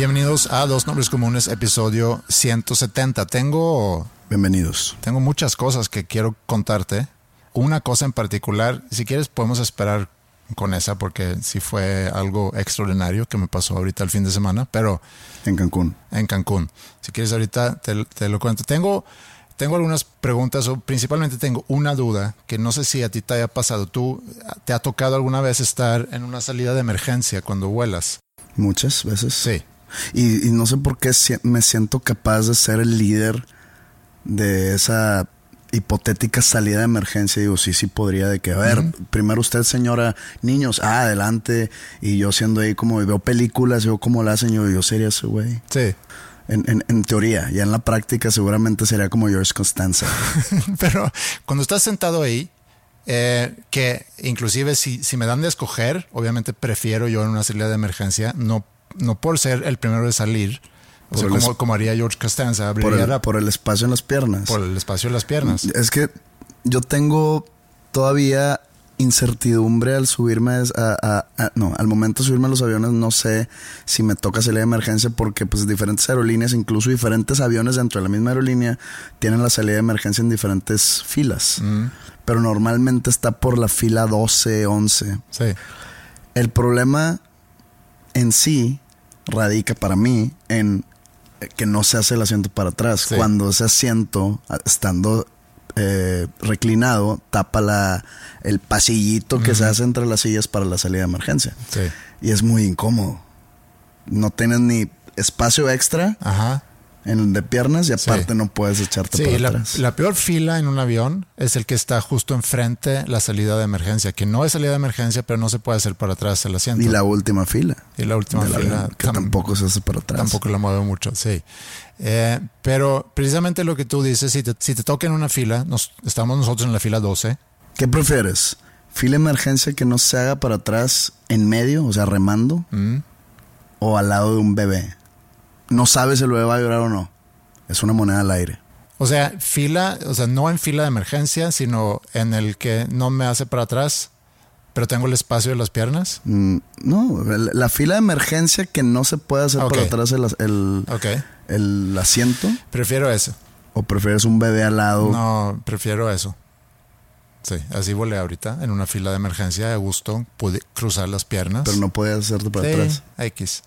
Bienvenidos a Dos Nombres Comunes, episodio 170. Tengo, Bienvenidos. tengo muchas cosas que quiero contarte. Una cosa en particular, si quieres podemos esperar con esa porque sí fue algo extraordinario que me pasó ahorita el fin de semana, pero En Cancún. en Cancún. Si quieres ahorita te, te lo cuento. Tengo, tengo algunas preguntas o principalmente tengo una duda que no sé si a ti te haya pasado. ¿Tú te ha tocado alguna vez estar en una salida de emergencia cuando vuelas? Muchas veces. Sí. Y, y no sé por qué si- me siento capaz de ser el líder de esa hipotética salida de emergencia. Digo, sí, sí podría de que, a ver, primero usted, señora, niños, ah, adelante. Y yo siendo ahí como veo películas, veo cómo la hacen, yo, yo sería ese güey. Sí. En, en, en teoría, ya en la práctica seguramente sería como George Constanza. Pero cuando estás sentado ahí, eh, que inclusive si, si me dan de escoger, obviamente prefiero yo en una salida de emergencia, no, no por ser el primero de salir, o sea, como, como haría George Costanza, por, el, la- por el espacio en las piernas. por el espacio de las piernas. Es que yo tengo todavía incertidumbre al subirme a, a- a- no, al momento de subirme a los aviones no sé si me toca salir de emergencia porque pues diferentes aerolíneas, incluso diferentes aviones dentro de la misma aerolínea tienen la salida de emergencia en diferentes filas. Pero normalmente está por la fila 12, 11. Sí. El problema en sí radica para mí en que no se hace el asiento para atrás. Sí. Cuando ese asiento, estando eh, reclinado, tapa la, el pasillito que se hace entre las sillas para la salida de emergencia. Sí. Y es muy incómodo. No tienes ni espacio extra Ajá. En de piernas y Sí. aparte no puedes echarte Sí, para la, atrás. la peor fila en un avión es el que está justo enfrente la salida de emergencia, que no es salida de emergencia, pero no se puede hacer para atrás el asiento. y la última fila. Y la última fila avión, que tam- tampoco se hace para atrás. Tampoco la mueve mucho, sí. Eh, pero precisamente lo que tú dices, si te, si te toca en una fila, nos, estamos nosotros en la fila 12, ¿Qué prefieres? ¿Fila de emergencia que no se haga para atrás en medio, o sea, remando? ¿O al lado de un bebé? No sabes si bebé va a llorar o no. Es una moneda al aire. o sea, fila, o sea, no en fila de emergencia, sino en el que no me hace para atrás, pero tengo el espacio de las piernas. Mm, no, la fila de emergencia que no se puede hacer para atrás el, el, el asiento. prefiero eso. ¿O prefieres un bebé al lado? No, prefiero eso. Sí, así volé ahorita en una fila de emergencia, a gusto, pude cruzar las piernas. Pero no puedes hacerte para Sí, atrás. X.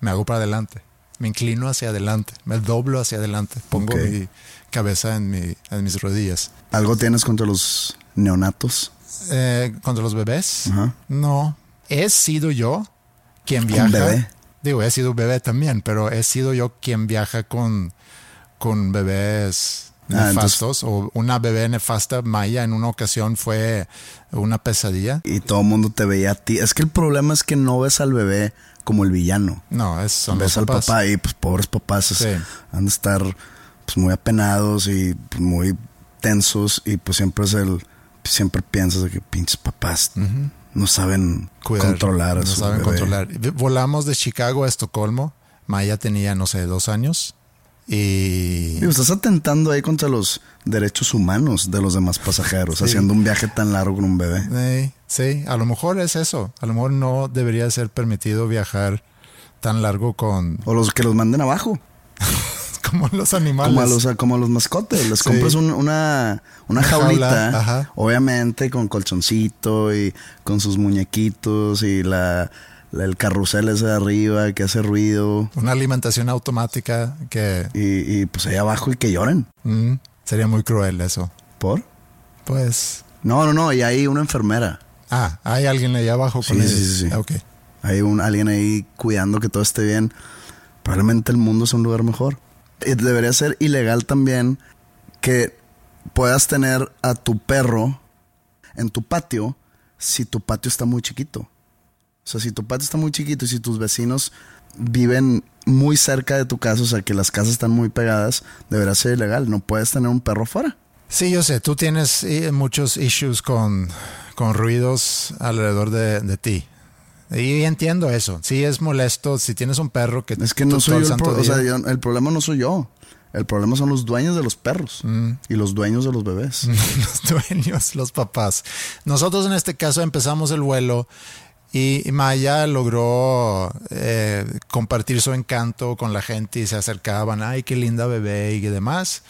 Me hago para adelante. Me inclino hacia adelante. Me doblo hacia adelante. Pongo mi cabeza en, mi, en mis rodillas. ¿Algo tienes contra los neonatos? Eh, ¿Contra los bebés? No. He sido yo quien viaja. ¿Un bebé? Digo, he sido bebé también, pero he sido yo quien viaja con, con bebés Ah, nefastos. O una bebé nefasta, Maya, en una ocasión fue una pesadilla. Y todo el mundo te veía a ti. Es que el problema es que no ves al bebé como el villano. No, es, son los ves al papás. papá y pues pobres papás es- Sí. han de estar pues muy apenados y pues, muy tensos y pues siempre es el siempre piensas de que pinches papás no saben Cuidar, controlar a no su saben bebé. controlar. Volamos de Chicago a Estocolmo. Maya tenía, no sé, dos años. Y Digo, estás atentando ahí contra los derechos humanos de los demás pasajeros, haciendo un viaje tan largo con un bebé. eh, sí, a lo mejor es eso. A lo mejor no debería ser permitido viajar tan largo con O los que los manden abajo. como los animales. Como a los, como a los mascotes. Les Sí. compras un- una, una jaulita. jaula, ajá. Obviamente con colchoncito y con sus muñequitos y la, la- el carrusel ese de arriba que hace ruido. Una alimentación automática que Y, y, pues ahí abajo y que lloren. mm, sería muy cruel eso. ¿Por? Pues, No, no, no. Y hay una enfermera. ah, hay alguien ahí abajo con Sí, ellos. sí, sí, sí. Ah, Ok. Hay un, alguien ahí cuidando que todo esté bien. Probablemente el mundo sea un lugar mejor. Y debería ser ilegal también que puedas tener a tu perro en tu patio si tu patio está muy chiquito. O sea, si tu patio está muy chiquito y si tus vecinos viven muy cerca de tu casa, o sea, que las casas están muy pegadas, debería ser ilegal. No puedes tener un perro fuera. Sí, yo sé, tú tienes eh, muchos issues con, con ruidos alrededor de, de ti. Y entiendo eso. Sí es molesto si tienes un perro que Es que no soy yo el, santo pro- o día- sea, yo- el problema no soy yo. El problema son los dueños de los perros Mm. y los dueños de los bebés. los dueños, los papás. Nosotros en este caso empezamos el vuelo y Maya logró eh, compartir su encanto con la gente y se acercaban, ay, qué linda bebé y demás.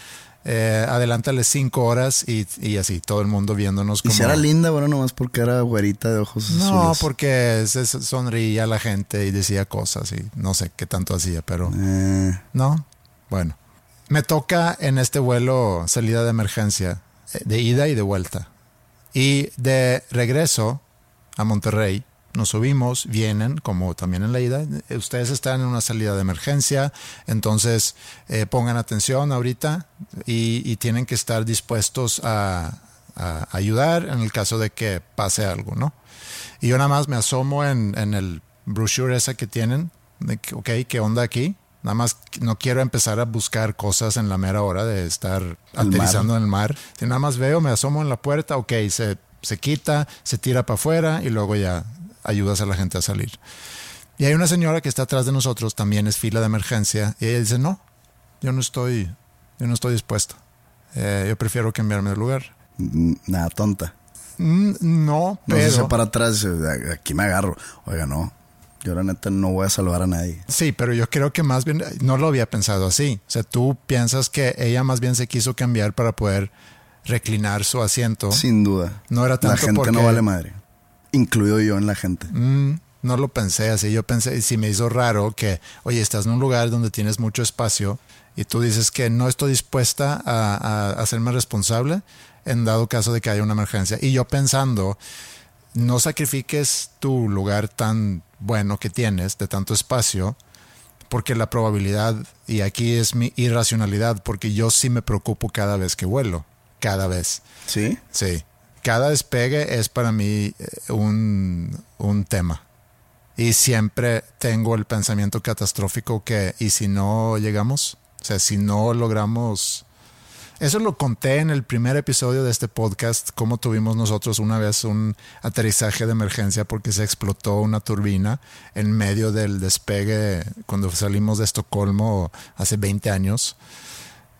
Eh, adelántale cinco horas y, y así, todo el mundo viéndonos Y si era linda, bueno, nomás porque era güerita de ojos No, azules. porque se sonreía a la gente y decía cosas y no sé qué tanto hacía, pero Eh, no. Bueno, me toca en este vuelo salida de emergencia, de ida y de vuelta. Y de regreso a Monterrey, nos subimos, vienen, como también en la ida, eh, ustedes están en una salida de emergencia, entonces eh, pongan atención ahorita y, y tienen que estar dispuestos a, a ayudar en el caso de que pase algo, ¿no? Y yo nada más me asomo en, en el brochure ese que tienen, de que, ok, ¿qué onda aquí? Nada más no quiero empezar a buscar cosas en la mera hora de estar aterrizando en el mar. Si nada más veo, me asomo en la puerta, ok, se, se quita, se tira para afuera y luego ya ayudas a la gente a salir. Y hay una señora que está atrás de nosotros, también es fila de emergencia, y ella dice, no, yo no estoy, yo no estoy dispuesto. Eh, yo prefiero cambiarme de lugar. nada, tonta. Mm, no, No se pero... para atrás y dice, "De aquí me agarro. Oiga, no. Yo la neta no voy a salvar a nadie. Sí, pero yo creo que más bien no lo había pensado así. O sea, tú piensas que ella más bien se quiso cambiar para poder reclinar su asiento. Sin duda. No era La tanto gente porque- no vale madre. Incluido yo en la gente. Mm, no lo pensé así. Yo pensé, y sí me hizo raro que, oye, estás en un lugar donde tienes mucho espacio y tú dices que no estoy dispuesta a, a hacerme responsable en dado caso de que haya una emergencia. Y yo pensando, no sacrifiques tu lugar tan bueno que tienes de tanto espacio porque la probabilidad, y aquí es mi irracionalidad, porque yo sí me preocupo cada vez que vuelo, cada vez. ¿Sí? Sí, cada despegue es para mí eh, un, un tema. Y siempre tengo el pensamiento catastrófico que, ¿y si no llegamos? O sea, si no logramos... Eso lo conté en el primer episodio de este podcast, cómo tuvimos nosotros una vez un aterrizaje de emergencia porque se explotó una turbina en medio del despegue cuando salimos de Estocolmo hace 20 años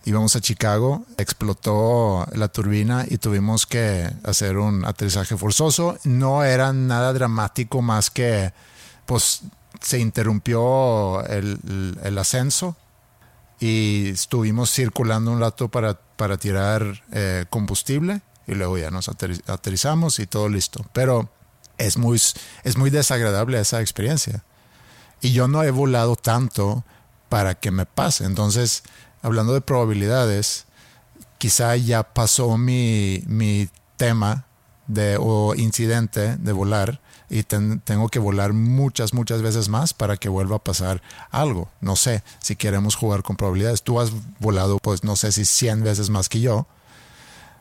íbamos a Chicago, explotó la turbina y tuvimos que hacer un aterrizaje forzoso. No era nada dramático más que pues se interrumpió el, ascenso y estuvimos circulando un rato para, para tirar eh, combustible y luego ya nos aterri- aterrizamos y todo listo. Pero es muy, es muy desagradable esa experiencia. Y yo no he volado tanto para que me pase. Entonces, hablando de probabilidades, quizá ya pasó mi, mi tema de, o incidente de volar y ten- tengo que volar muchas, muchas veces más para que vuelva a pasar algo. No sé si queremos jugar con probabilidades. Tú has volado, pues no sé si 100 veces más que yo.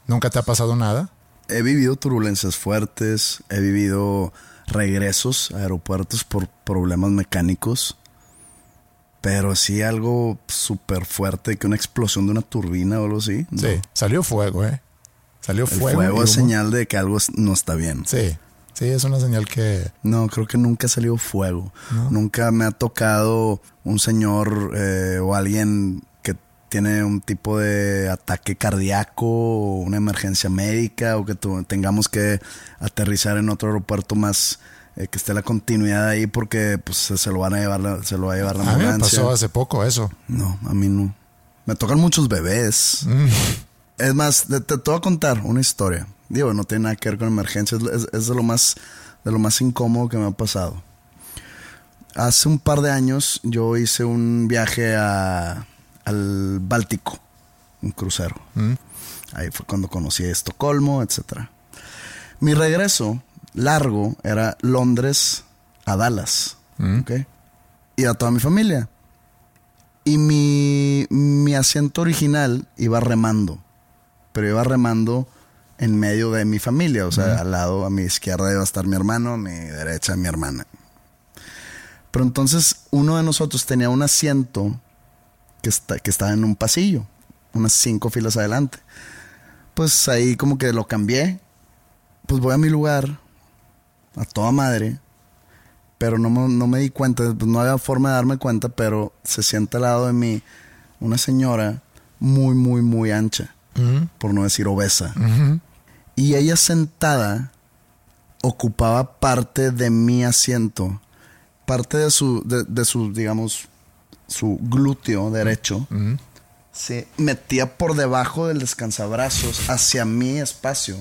¿Nunca te ha pasado nada? He vivido turbulencias fuertes, he vivido regresos a aeropuertos por problemas mecánicos, pero sí algo súper fuerte, que una explosión de una turbina o algo así. no. Sí, salió fuego, ¿eh? Salió El fuego. fuego, y es señal de que algo no está bien. Sí, sí, es una señal que... No, creo que nunca ha salido fuego. Nunca me ha tocado un señor eh, o alguien que tiene un tipo de ataque cardíaco o una emergencia médica o que tengamos que aterrizar en otro aeropuerto más eh, que esté la continuidad ahí porque pues se lo van a llevar se lo va a llevar la ambulancia. A mí me pasó hace poco eso. No, a mí no. Me tocan muchos bebés. Mm. Es más, te, te, voy a contar una historia. Digo, no tiene nada que ver con emergencias, es, es de lo más de lo más incómodo que me ha pasado. Hace un par de años yo hice un viaje a, al Báltico, un crucero. Mm. Ahí fue cuando conocí a Estocolmo, etc. Mi regreso largo era Londres a Dallas. Mm. Y a toda mi familia. Y mi, mi asiento original iba remando. Pero iba remando en medio de mi familia. O sea, al lado, a mi izquierda iba a estar mi hermano, a mi derecha mi hermana. Pero entonces uno de nosotros tenía un asiento que, está, que estaba en un pasillo, unas cinco filas adelante. Pues ahí como que lo cambié. Pues voy a mi lugar, a toda madre, pero no, no me di cuenta, pues no había forma de darme cuenta, pero se siente al lado de mí una señora muy, muy, muy ancha, por no decir obesa. Y ella sentada ocupaba parte de mi asiento parte de su, de, su digamos, su glúteo derecho se metía por debajo del descansabrazos hacia mi espacio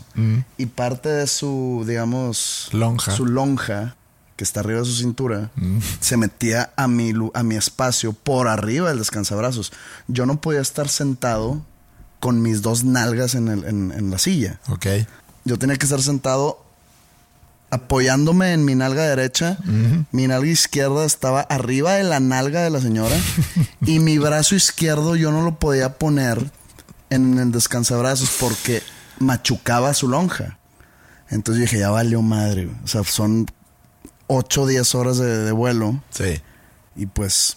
y parte de su, digamos, lonja. su lonja que está arriba de su cintura, se metía a mi, a mi espacio por arriba del descansabrazos. Yo no podía estar sentado con mis dos nalgas en, el, en la silla. Ok. Yo tenía que estar sentado apoyándome en mi nalga derecha. Mi nalga izquierda estaba arriba de la nalga de la señora. y mi brazo izquierdo yo no lo podía poner en el descansabrazos porque machucaba su lonja. Entonces dije, ya valió madre. O sea, son 8 o 10 horas de, de vuelo. Sí. Y pues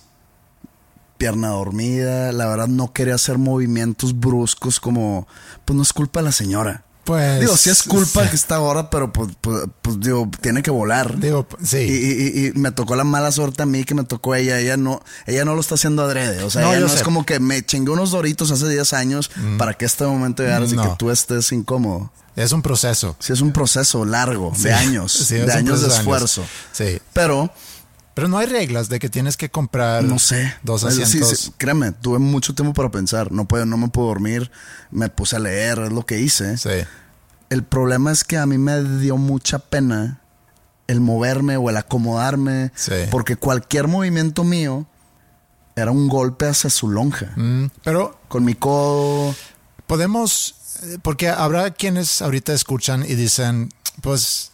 pierna dormida. La verdad no quería hacer movimientos bruscos como, pues no es culpa de la señora. Pues. Digo, sí es culpa que está ahora, pero pues, pues, pues, digo, tiene que volar. Digo, sí. Y, me tocó la mala suerte a mí que me tocó ella. Ella no, ella no lo está haciendo adrede. O sea, no, ella no es como que me chingué unos doritos hace 10 años mm. para que este momento llegara y que tú estés incómodo. Es un proceso. Sí, es un proceso largo, de años, de años de esfuerzo. Sí. Pero pero no hay reglas de que tienes que comprar no sé. dos asientos. Sí, créeme, tuve mucho tiempo para pensar. No, puedo, no me puedo dormir. Me puse a leer, es lo que hice. Sí. El problema es que a mí me dio mucha pena el moverme o el acomodarme. Sí. Porque cualquier movimiento mío era un golpe hacia su lonja. Mm, pero. Con mi codo. Podemos. Porque habrá quienes ahorita escuchan y dicen, pues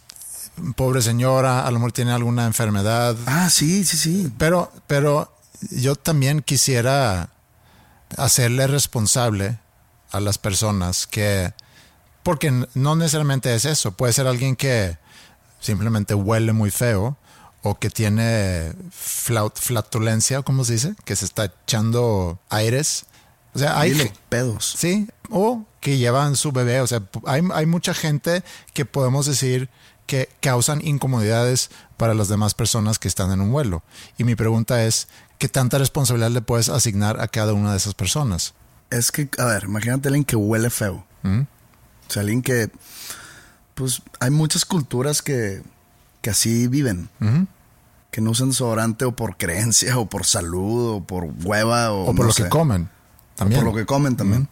pobre señora, a lo mejor tiene alguna enfermedad. Ah, sí, sí, sí. Pero, pero yo también quisiera hacerle responsable a las personas que, porque no necesariamente es eso, puede ser alguien que simplemente huele muy feo o que tiene flatulencia, ¿cómo se dice? Que se está echando aires. O sea, hay pedos. Sí, o que llevan su bebé. O sea, hay, hay mucha gente que podemos decir que causan incomodidades para las demás personas que están en un vuelo. Y mi pregunta es, ¿qué tanta responsabilidad le puedes asignar a cada una de esas personas? Es que, a ver, imagínate a alguien que huele feo. ¿Mm? O sea, alguien que, pues, hay muchas culturas que, que así viven. Que no usan desodorante o por creencia o por salud o por hueva o... O por lo que comen. También. por lo que comen también.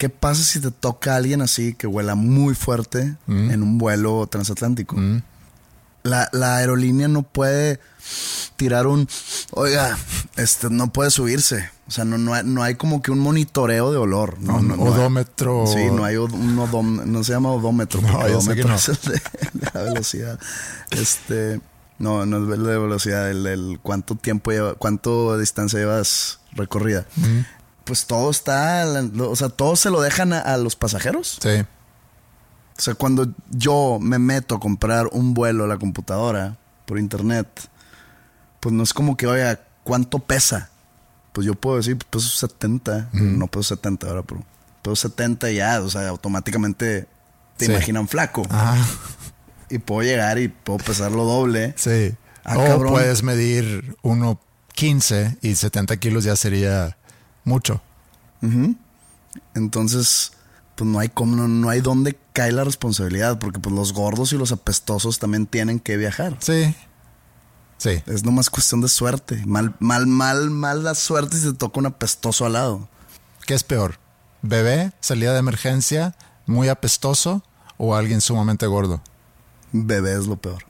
¿Qué pasa si te toca a alguien así que huela muy fuerte mm. en un vuelo transatlántico? Mm. La, aerolínea no puede tirar un, oiga, este, no puede subirse. O sea, no, no, hay, como que un monitoreo de olor. No, un odómetro. sí, no hay un odómetro, no se llama odómetro. No, odómetro es el de, la velocidad. Este, no, no es el de velocidad, el, cuánto tiempo lleva, cuánto distancia llevas recorrida. Mm pues todo está, o sea, todo se lo dejan a, los pasajeros. Sí. O sea, cuando yo me meto a comprar un vuelo a la computadora por internet, pues no es como que, oiga, ¿cuánto pesa? Pues yo puedo decir, pues 70, no puedo 70 ahora, pero puedo 70 ya, o sea, automáticamente te imaginan flaco. Y puedo llegar y puedo pesar lo doble. Sí. Ah, o puedes medir 1.15 y 70 kilos ya sería mucho. Entonces, pues no hay cómo, no, no hay dónde cae la responsabilidad, porque pues los gordos y los apestosos también tienen que viajar. Sí. Sí. Es nomás cuestión de suerte. Mal, mal, mal, mal la suerte si te toca un apestoso al lado. ¿Qué es peor? ¿Bebé, salida de emergencia, muy apestoso o alguien sumamente gordo? Bebé es lo peor.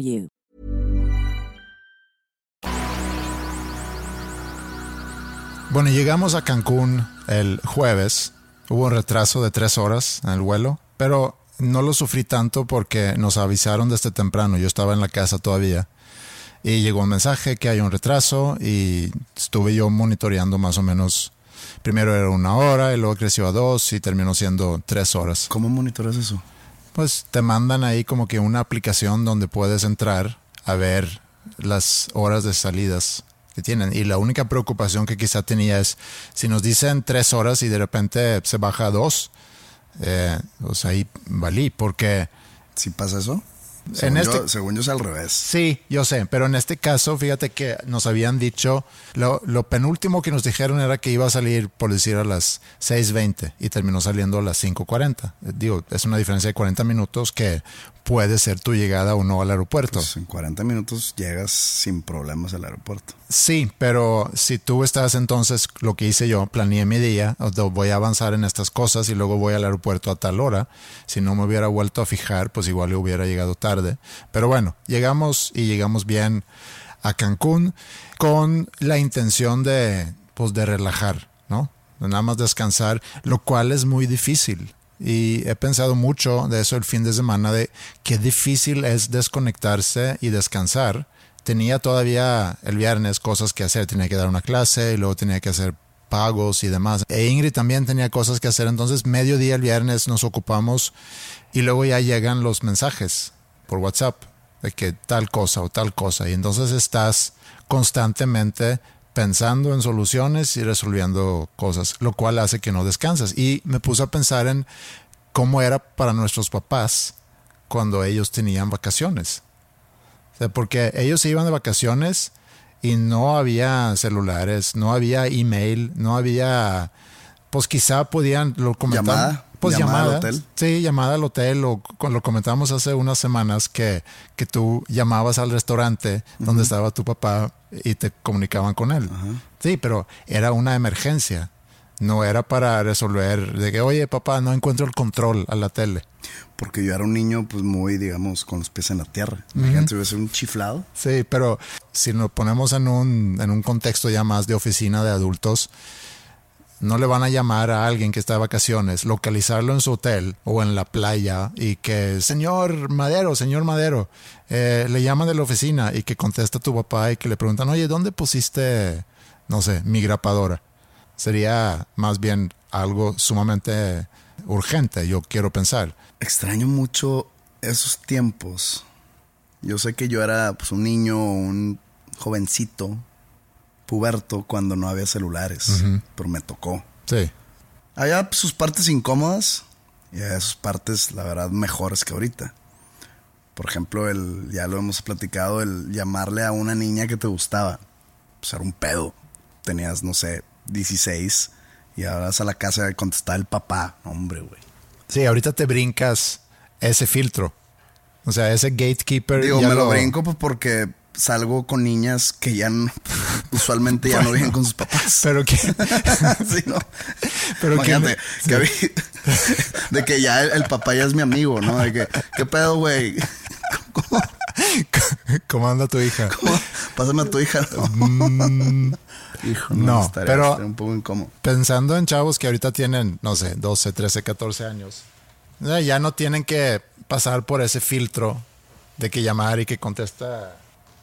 you. Bueno, llegamos a Cancún el jueves. Hubo un retraso de tres horas en el vuelo, pero no lo sufrí tanto porque nos avisaron desde temprano. Yo estaba en la casa todavía. Y llegó un mensaje que hay un retraso y estuve yo monitoreando más o menos. Primero era una hora y luego creció a dos y terminó siendo tres horas. ¿Cómo monitoras eso? Pues te mandan ahí como que una aplicación donde puedes entrar a ver las horas de salidas que tienen. Y la única preocupación que quizá tenía es si nos dicen tres horas y de repente se baja a dos, eh, pues ahí valí, porque... ¿Si pasa eso? Según, en yo, este, según yo es al revés. Sí, yo sé, pero en este caso, fíjate que nos habían dicho, lo, lo penúltimo que nos dijeron era que iba a salir, por decir, a las 6.20 y terminó saliendo a las 5.40. Digo, es una diferencia de 40 minutos que puede ser tu llegada o no al aeropuerto. Pues en 40 minutos llegas sin problemas al aeropuerto. Sí, pero si tú estás entonces, lo que hice yo, planeé mi día, voy a avanzar en estas cosas y luego voy al aeropuerto a tal hora. Si no me hubiera vuelto a fijar, pues igual hubiera llegado tarde. Pero bueno, llegamos y llegamos bien a Cancún con la intención de, pues, de relajar, ¿no? De nada más descansar, lo cual es muy difícil y he pensado mucho de eso el fin de semana, de qué difícil es desconectarse y descansar. Tenía todavía el viernes cosas que hacer, tenía que dar una clase y luego tenía que hacer pagos y demás. E Ingrid también tenía cosas que hacer, entonces mediodía el viernes nos ocupamos y luego ya llegan los mensajes por WhatsApp de que tal cosa o tal cosa y entonces estás constantemente pensando en soluciones y resolviendo cosas, lo cual hace que no descansas. Y me puse a pensar en cómo era para nuestros papás cuando ellos tenían vacaciones. Porque ellos se iban de vacaciones y no había celulares, no había email, no había, pues quizá podían, lo comentar. Llamada. Pues llamada llamada, al hotel. Sí, llamada al hotel, o lo comentamos hace unas semanas que, que tú llamabas al restaurante donde estaba tu papá y te comunicaban con él. Sí, pero era una emergencia. No era para resolver de que, oye, papá, no encuentro el control a la tele. Porque yo era un niño, pues muy, digamos, con los pies en la tierra. Imagínate, a ser un chiflado. Sí, pero si nos ponemos en un, en un contexto ya más de oficina de adultos, no le van a llamar a alguien que está de vacaciones, localizarlo en su hotel o en la playa y que, señor Madero, señor Madero, eh, le llaman de la oficina y que contesta tu papá y que le preguntan, oye, ¿dónde pusiste, no sé, mi grapadora? Sería más bien algo sumamente urgente, yo quiero pensar. Extraño mucho esos tiempos Yo sé que yo era pues, un niño, un jovencito, puberto, cuando no había celulares, pero me tocó. Sí. Había sus partes incómodas y había sus partes, la verdad, mejores que ahorita. Por ejemplo, el, ya lo hemos platicado, el llamarle a una niña que te gustaba. Pues era un pedo. Tenías, no sé, 16 y ahora vas a la casa y contestar el papá. Hombre, güey. Sí, ahorita te brincas ese filtro. O sea, ese gatekeeper. Digo, me lo brinco pues porque salgo con niñas que ya no- usualmente ya no viven con sus papás. Pero que. Sí, ¿no? Pero Imagínate, que de que ya el, el papá ya es mi amigo, ¿no? De que, ¿qué pedo, güey? ¿Cómo, ¿Cómo anda tu hija? cómo? Pásame a tu hija. No, Mm, Hijo, no, estaría- pero- un poco incómodo. pensando en chavos que ahorita tienen, no sé, 12, 13, 14 años, sea, ya no tienen que pasar por ese filtro de que llamar y que contesta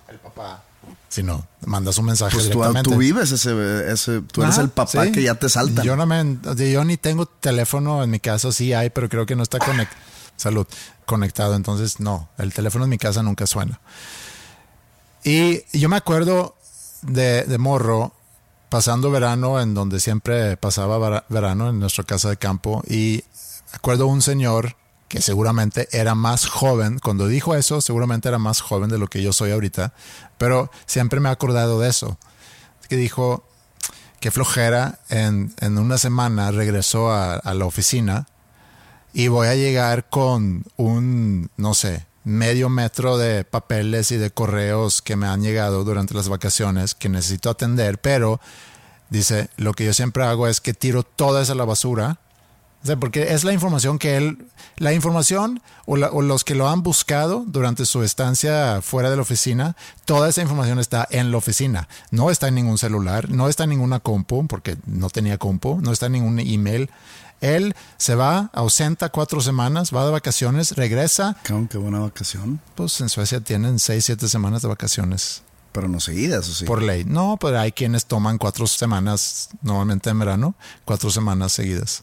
el papá, sino mandas un mensaje Pues tú, directamente. tú vives ese, ese tú eres Ajá, el papá sí. que ya te saltan. Yo, no me, yo ni tengo teléfono en mi casa, sí hay, pero creo que no está conect, salud, conectado. Entonces, no, el teléfono en mi casa nunca suena. Y yo me acuerdo de, de morro pasando verano en donde siempre pasaba vera- verano en nuestra casa de campo y acuerdo un señor que seguramente era más joven, cuando dijo eso, seguramente era más joven de lo que yo soy ahorita, pero siempre me he acordado de eso, que dijo, qué flojera, en, en una semana regresó a, a la oficina y voy a llegar con un, no sé, medio metro de papeles y de correos que me han llegado durante las vacaciones que necesito atender, pero dice, lo que yo siempre hago es que tiro toda esa la basura. O sea, porque es la información que él, la información o, la- o los que lo han buscado durante su estancia fuera de la oficina, toda esa información está en la oficina. No está en ningún celular, no está en ninguna compu, porque no tenía compu, no está en ningún email. Él se va, ausenta cuatro semanas, va de vacaciones, regresa. Qué buena vacación. Pues en Suecia tienen seis, siete semanas de vacaciones Pero no seguidas, ¿o sí? por ley. No, pero hay quienes toman cuatro semanas, normalmente en verano, cuatro semanas seguidas.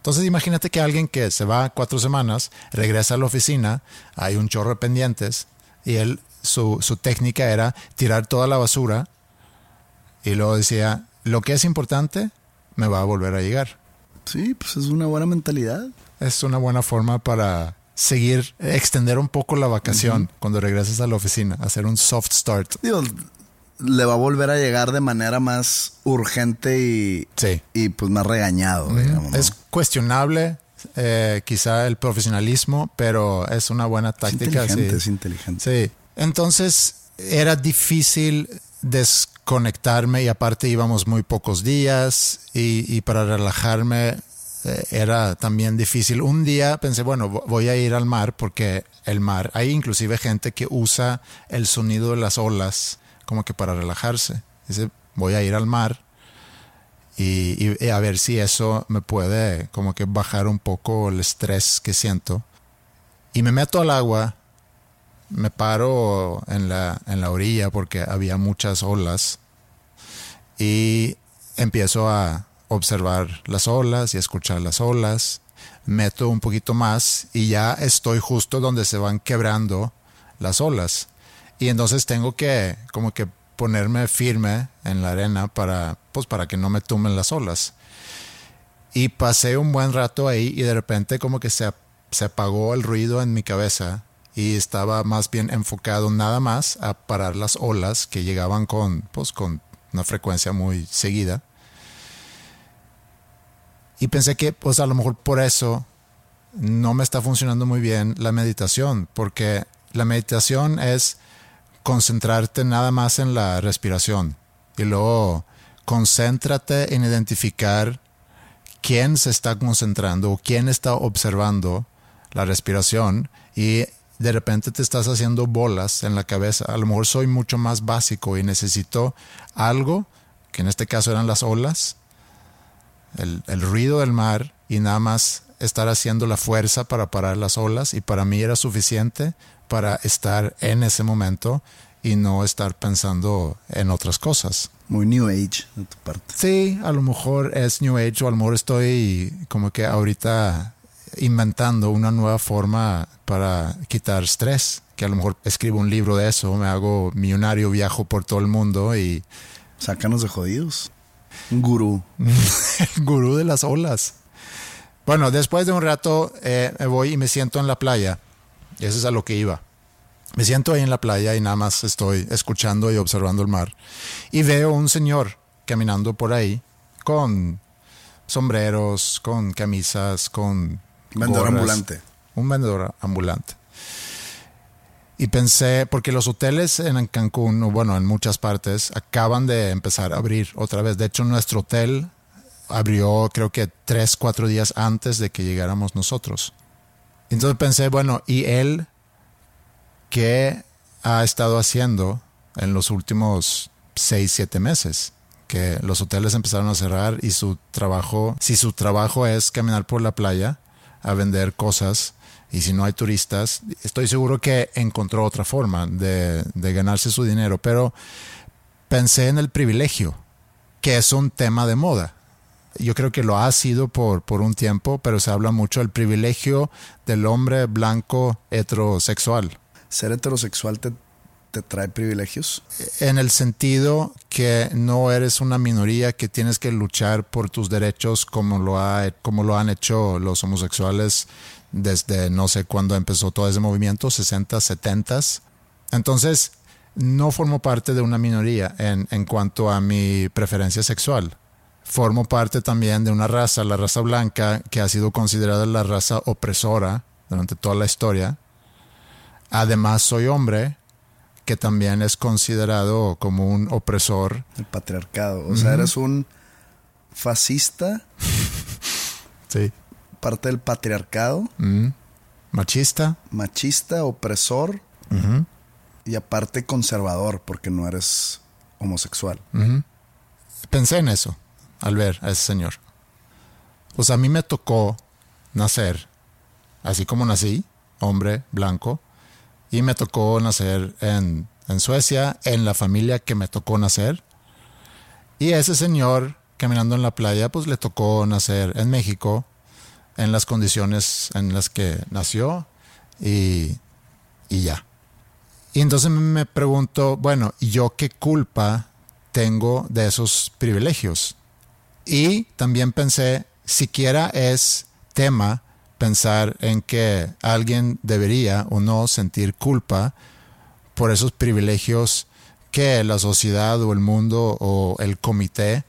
Entonces imagínate que alguien que se va cuatro semanas, regresa a la oficina, hay un chorro de pendientes y él, su, su técnica era tirar toda la basura y luego decía, lo que es importante me va a volver a llegar. Sí, pues es una buena mentalidad. Es una buena forma para seguir, extender un poco la vacación cuando regreses a la oficina, hacer un soft start. Digo, le va a volver a llegar de manera más urgente y, Sí. y pues más regañado, digamos. ¿no? Es cuestionable eh, quizá el profesionalismo, pero es una buena Es táctica. inteligente, sí. es inteligente. Sí. Entonces era difícil desconectarme y aparte íbamos muy pocos días y, y para relajarme eh, era también difícil. Un día pensé, bueno, vo- voy a ir al mar porque el mar, hay inclusive gente que usa el sonido de las olas como que para relajarse. Dice, voy a ir al mar y, y- a ver si eso me puede como que bajar un poco el estrés que siento. Y me meto al agua, me paro en la, en la orilla porque había muchas olas y empiezo a observar las olas y escuchar las olas. Meto un poquito más y ya estoy justo donde se van quebrando las olas. Y entonces tengo que como que ponerme firme en la arena para, pues para que no me tumben las olas. Y pasé un buen rato ahí y de repente como que se, se apagó el ruido en mi cabeza y estaba más bien enfocado nada más a parar las olas que llegaban con, pues, con una frecuencia muy seguida. Y pensé que pues a lo mejor por eso no me está funcionando muy bien la meditación, porque la meditación es concentrarte nada más en la respiración y luego concéntrate en identificar quién se está concentrando o quién está observando la respiración y de repente te estás haciendo bolas en la cabeza. A lo mejor soy mucho más básico y necesito algo, que en este caso eran las olas, el, el ruido del mar y nada más estar haciendo la fuerza para parar las olas y para mí era suficiente para estar en ese momento y no estar pensando en otras cosas. Muy New Age de tu parte. Sí, a lo mejor es New Age o a lo mejor estoy como que ahorita inventando una nueva forma para quitar estrés, que a lo mejor escribo un libro de eso, me hago millonario, viajo por todo el mundo y... Sácanos de jodidos. Un gurú. el gurú de las olas. Bueno, después de un rato eh, me voy y me siento en la playa. Y eso es a lo que iba. Me siento ahí en la playa y nada más estoy escuchando y observando el mar. Y veo un señor caminando por ahí con sombreros, con camisas, con... Vendedor gorras. ambulante. Un vendedor ambulante. Y pensé, porque los hoteles en Cancún, o bueno, en muchas partes, acaban de empezar a abrir otra vez. De hecho, nuestro hotel abrió creo que tres, cuatro días antes de que llegáramos nosotros. Entonces pensé, bueno, ¿y él qué ha estado haciendo en los últimos seis, siete meses? Que los hoteles empezaron a cerrar y su trabajo, si su trabajo es caminar por la playa a vender cosas, y si no hay turistas, estoy seguro que encontró otra forma de, de, ganarse su dinero, pero pensé en el privilegio, que es un tema de moda. Yo creo que lo ha sido por, por un tiempo, pero se habla mucho del privilegio del hombre blanco heterosexual. ¿Ser heterosexual te, te trae privilegios? En el sentido que no eres una minoría que tienes que luchar por tus derechos como lo, ha, como lo han hecho los homosexuales desde no sé cuándo empezó todo ese movimiento, 60, 70. Entonces, no formo parte de una minoría en, en, cuanto a mi preferencia sexual. Formo parte también de una raza, la raza blanca, que ha sido considerada la raza opresora durante toda la historia. Además, soy hombre, que también es considerado como un opresor. El patriarcado. O sea, eres un fascista. sí parte del patriarcado. Mm. Machista. Machista, opresor. Y aparte conservador, porque no eres homosexual. Pensé en eso al ver a ese señor. Pues a mí me tocó nacer, así como nací, hombre, blanco, y me tocó nacer en, en Suecia, en la familia que me tocó nacer. Y ese señor caminando en la playa, pues le tocó nacer en México, en las condiciones en las que nació y, y, ya. Y entonces me pregunto, bueno, ¿yo qué culpa tengo de esos privilegios? Y también pensé, siquiera es tema pensar en que alguien debería o no sentir culpa por esos privilegios que la sociedad o el mundo o el comité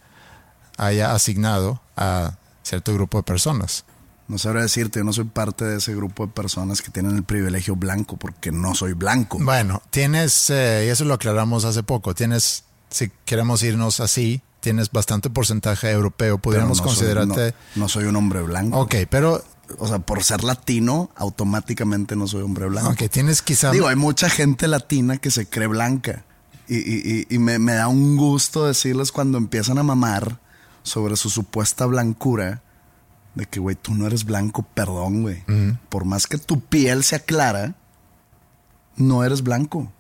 haya asignado a cierto grupo de personas. No sabré decirte, yo no soy parte de ese grupo de personas que tienen el privilegio blanco porque no soy blanco. Bueno, tienes, eh, y eso lo aclaramos hace poco, tienes, si queremos irnos así, tienes bastante porcentaje europeo, podríamos no considerarte... Soy, no, no, soy un hombre blanco. Ok, pero... O sea, por ser latino, automáticamente no soy hombre blanco. Ok, tienes quizá... Digo, hay mucha gente latina que se cree blanca. Y, y, y, y me, me da un gusto decirles cuando empiezan a mamar sobre su supuesta blancura de que, güey, tú no eres blanco, perdón, güey. Uh -huh. Por más que tu piel sea clara, no eres blanco.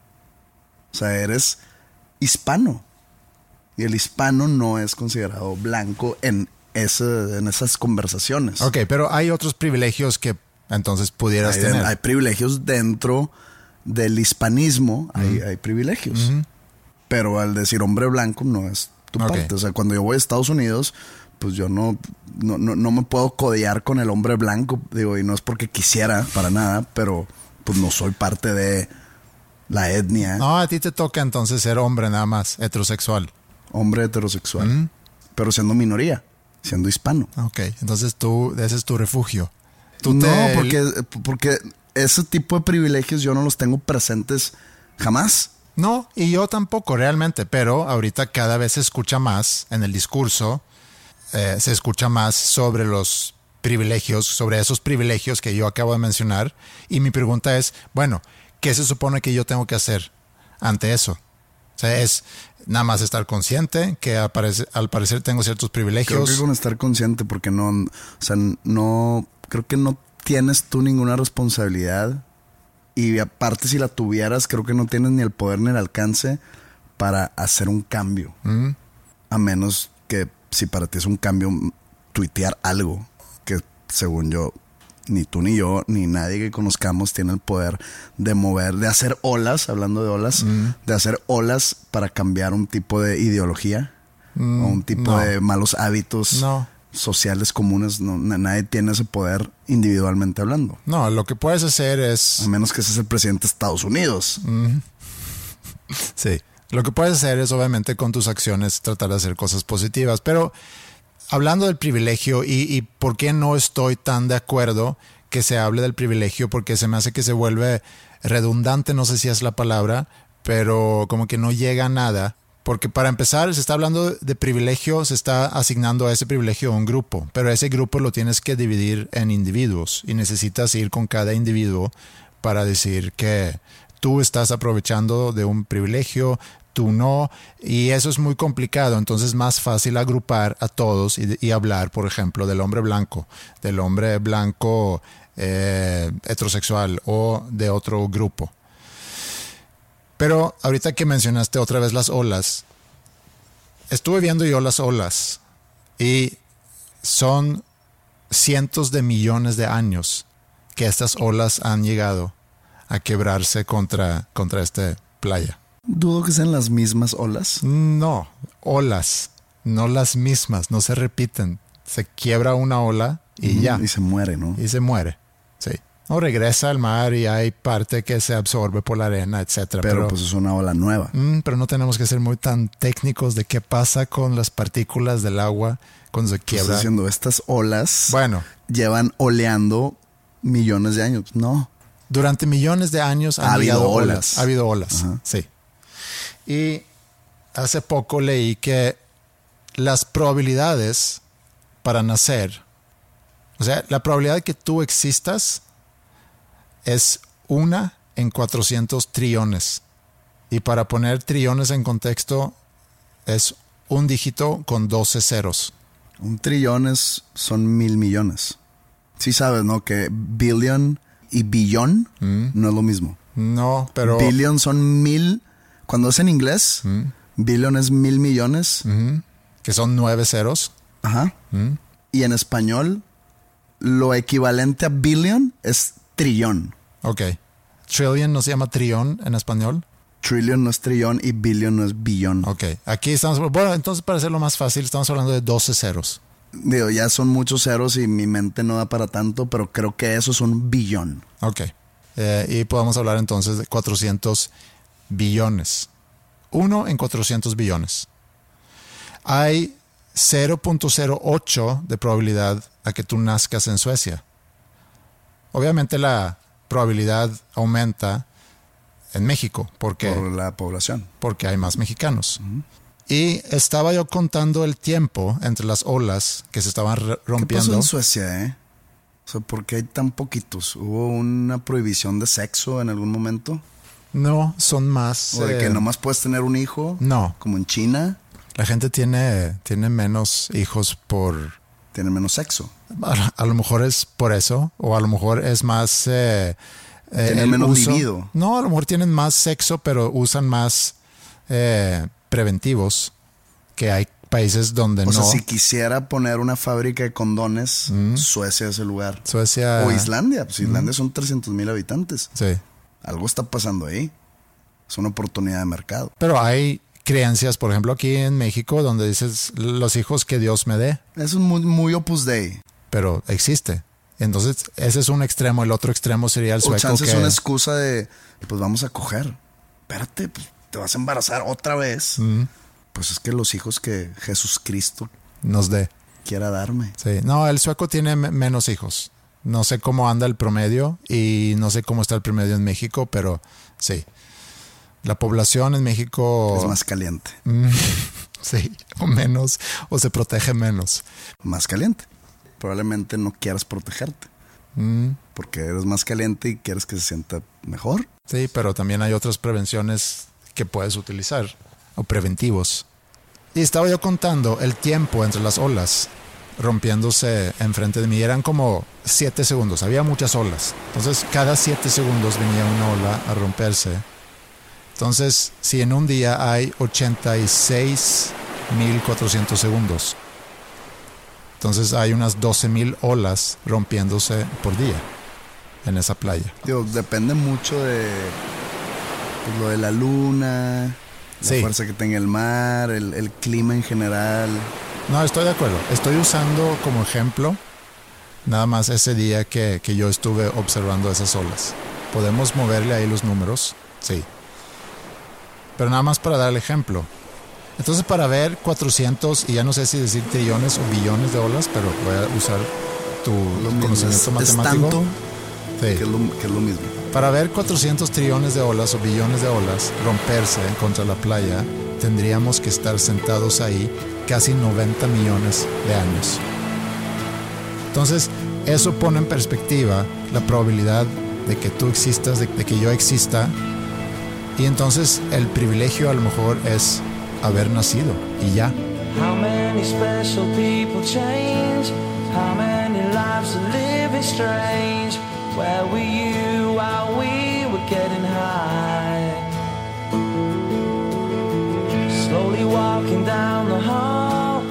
O sea, eres hispano. Y el hispano no es considerado blanco en, ese, en esas conversaciones. Ok, pero hay otros privilegios que entonces pudieras hay, tener. Hay privilegios dentro del hispanismo, uh -huh. hay, hay, privilegios. Uh -huh. Pero al decir hombre blanco no es tu okay. parte. O sea, cuando yo voy a Estados Unidos, pues yo no, no, no, no, me puedo codear con el hombre blanco, digo, y no es porque quisiera para nada, pero pues no soy parte de la etnia. No, a ti te toca entonces ser hombre nada más, heterosexual. Hombre heterosexual, mm. pero siendo minoría, siendo hispano. Ok, entonces tú, ese es tu refugio. ¿Tú no, te... porque, porque ese tipo de privilegios yo no los tengo presentes jamás. No, y yo tampoco realmente, pero ahorita cada vez se escucha más en el discurso eh, se escucha más sobre los privilegios, sobre esos privilegios que yo acabo de mencionar. Y mi pregunta es, bueno, ¿qué se supone que yo tengo que hacer ante eso? O sea, es nada más estar consciente que al parecer tengo ciertos privilegios. Creo que con estar consciente porque no, o sea, no, creo que no tienes tú ninguna responsabilidad y aparte si la tuvieras, creo que no tienes ni el poder ni el alcance para hacer un cambio. Mm. A menos que si para ti es un cambio tuitear algo que según yo ni tú ni yo, ni nadie que conozcamos tiene el poder de mover, de hacer olas, hablando de olas, de hacer olas para cambiar un tipo de ideología o un tipo no. de malos hábitos No. sociales comunes. No, nadie tiene ese poder individualmente hablando. No, lo que puedes hacer es... A menos que seas el presidente de Estados Unidos. Sí. Lo que puedes hacer es obviamente con tus acciones tratar de hacer cosas positivas. Pero hablando del privilegio y, y por qué no estoy tan de acuerdo que se hable del privilegio, porque se me hace que se vuelve redundante, no sé si es la palabra, pero como que no llega a nada. Porque para empezar, se está hablando de privilegio, se está asignando a ese privilegio a un grupo, pero ese grupo lo tienes que dividir en individuos y necesitas ir con cada individuo para decir que tú estás aprovechando de un privilegio, tú no, y eso es muy complicado, entonces es más fácil agrupar a todos y, hablar, por ejemplo, del hombre blanco, del hombre blanco eh, heterosexual o de otro grupo. Pero ahorita que mencionaste otra vez las olas, estuve viendo yo las olas y son cientos de millones de años que estas olas han llegado a quebrarse contra, contra esta playa. Dudo que sean las mismas olas. No, olas, no las mismas, no se repiten. Se quiebra una ola y ya, Y se muere, ¿no? y se muere. Sí. O regresa al mar y hay parte que se absorbe por la arena, etcétera. Pero, pues es una ola nueva. Mm, pero no tenemos que ser muy tan técnicos de qué pasa con las partículas del agua cuando se Pues quiebra. diciendo, estas olas Bueno, llevan oleando millones de años. No. durante millones de años han Ha habido olas. Ha habido olas, Ajá. sí. Y hace poco leí que las probabilidades para nacer, o sea, la probabilidad de que tú existas es una en 400 trillones. Y para poner trillones en contexto, es un dígito con 12 ceros. Un trillón es, son mil millones. Sí sabes, ¿no? Que billion y billón no es lo mismo. No, pero... Billion son mil. Cuando es en inglés, billion es mil millones. Ujú, que son nueve ceros. Ajá. Y en español, lo equivalente a billion es trillón. Ok. Trillion no se llama trillón en español. Trillion no es trillón y billion no es billón. Ok. Aquí estamos. Bueno, entonces para hacerlo más fácil, estamos hablando de 12 ceros. Digo, ya son muchos ceros y mi mente no da para tanto, pero creo que eso es un billón. Ok. Eh, y podemos hablar entonces de 400 billones. Uno en 400 billones. Hay 0.08 de probabilidad a que tú nazcas en Suecia. Obviamente la probabilidad aumenta en México porque Por la población. porque hay más mexicanos. Y estaba yo contando el tiempo entre las olas que se estaban re- ¿Qué pasó rompiendo. en Suecia, eh? O sea, ¿por qué hay tan poquitos? ¿Hubo una prohibición de sexo en algún momento? No, son más. ¿O de eh, que nomás puedes tener un hijo? No, Como en China, la gente tiene, tiene menos hijos por... tienen menos sexo. A, a lo mejor es por eso, o a lo mejor es más... eh, eh, Tienen menos uso- libido. No, a lo mejor tienen más sexo, pero usan más eh, preventivos, que hay países donde O no. sea, si quisiera poner una fábrica de condones, Suecia es el lugar. Suecia... O Islandia, pues Islandia son 300 mil habitantes. Sí. Algo está pasando ahí. Es una oportunidad de mercado. Pero hay creencias, por ejemplo, aquí en México, donde dices los hijos que Dios me dé, es muy, muy opus dei. pero existe. Entonces, ese es un extremo. El otro extremo sería el O sueco chance que es una excusa de, pues vamos a coger. Espérate, pues te vas a embarazar otra vez. Pues es que los hijos que Jesús Cristo nos dé. quiera darme. Sí. No, el sueco tiene me- menos hijos. No sé cómo anda el promedio y no sé cómo está el promedio en México, pero sí. La población en México... Es más caliente. Sí, o menos, o se protege menos. Más caliente. Probablemente no quieras protegerte. Mm, Porque eres más caliente y quieres que se sienta mejor. Sí, pero también hay otras prevenciones que puedes utilizar, o preventivos. Y estaba yo contando el tiempo entre las olas rompiéndose enfrente de mí. Eran como siete segundos, había muchas olas. Entonces, cada siete segundos venía una ola a romperse. Entonces, si en un día hay 86.400 segundos, Entonces hay unas 12 mil olas rompiéndose por día en esa playa. Digo, depende mucho de pues, lo de la luna, la Sí. fuerza que tenga el mar, el, el clima en general. No, estoy de acuerdo. Estoy usando como ejemplo nada más ese día que, que yo estuve observando esas olas. Podemos moverle ahí los números, sí. Pero nada más para dar el ejemplo. Entonces para ver 400, y ya no sé si decir trillones o billones de olas, pero voy a usar tu Lo conocimiento es, es matemático. tanto Sí. que, es lo, que es lo mismo. Para ver 400 trillones de olas o billones de olas romperse contra la playa, tendríamos que estar sentados ahí casi 90 millones de años. Entonces, eso pone en perspectiva la probabilidad de que tú existas, de, de que yo exista. Y entonces el privilegio a lo mejor es haber nacido y ya. How many special people change? How many lives are living strange? Where were you while we were getting high? Slowly walking down the hall,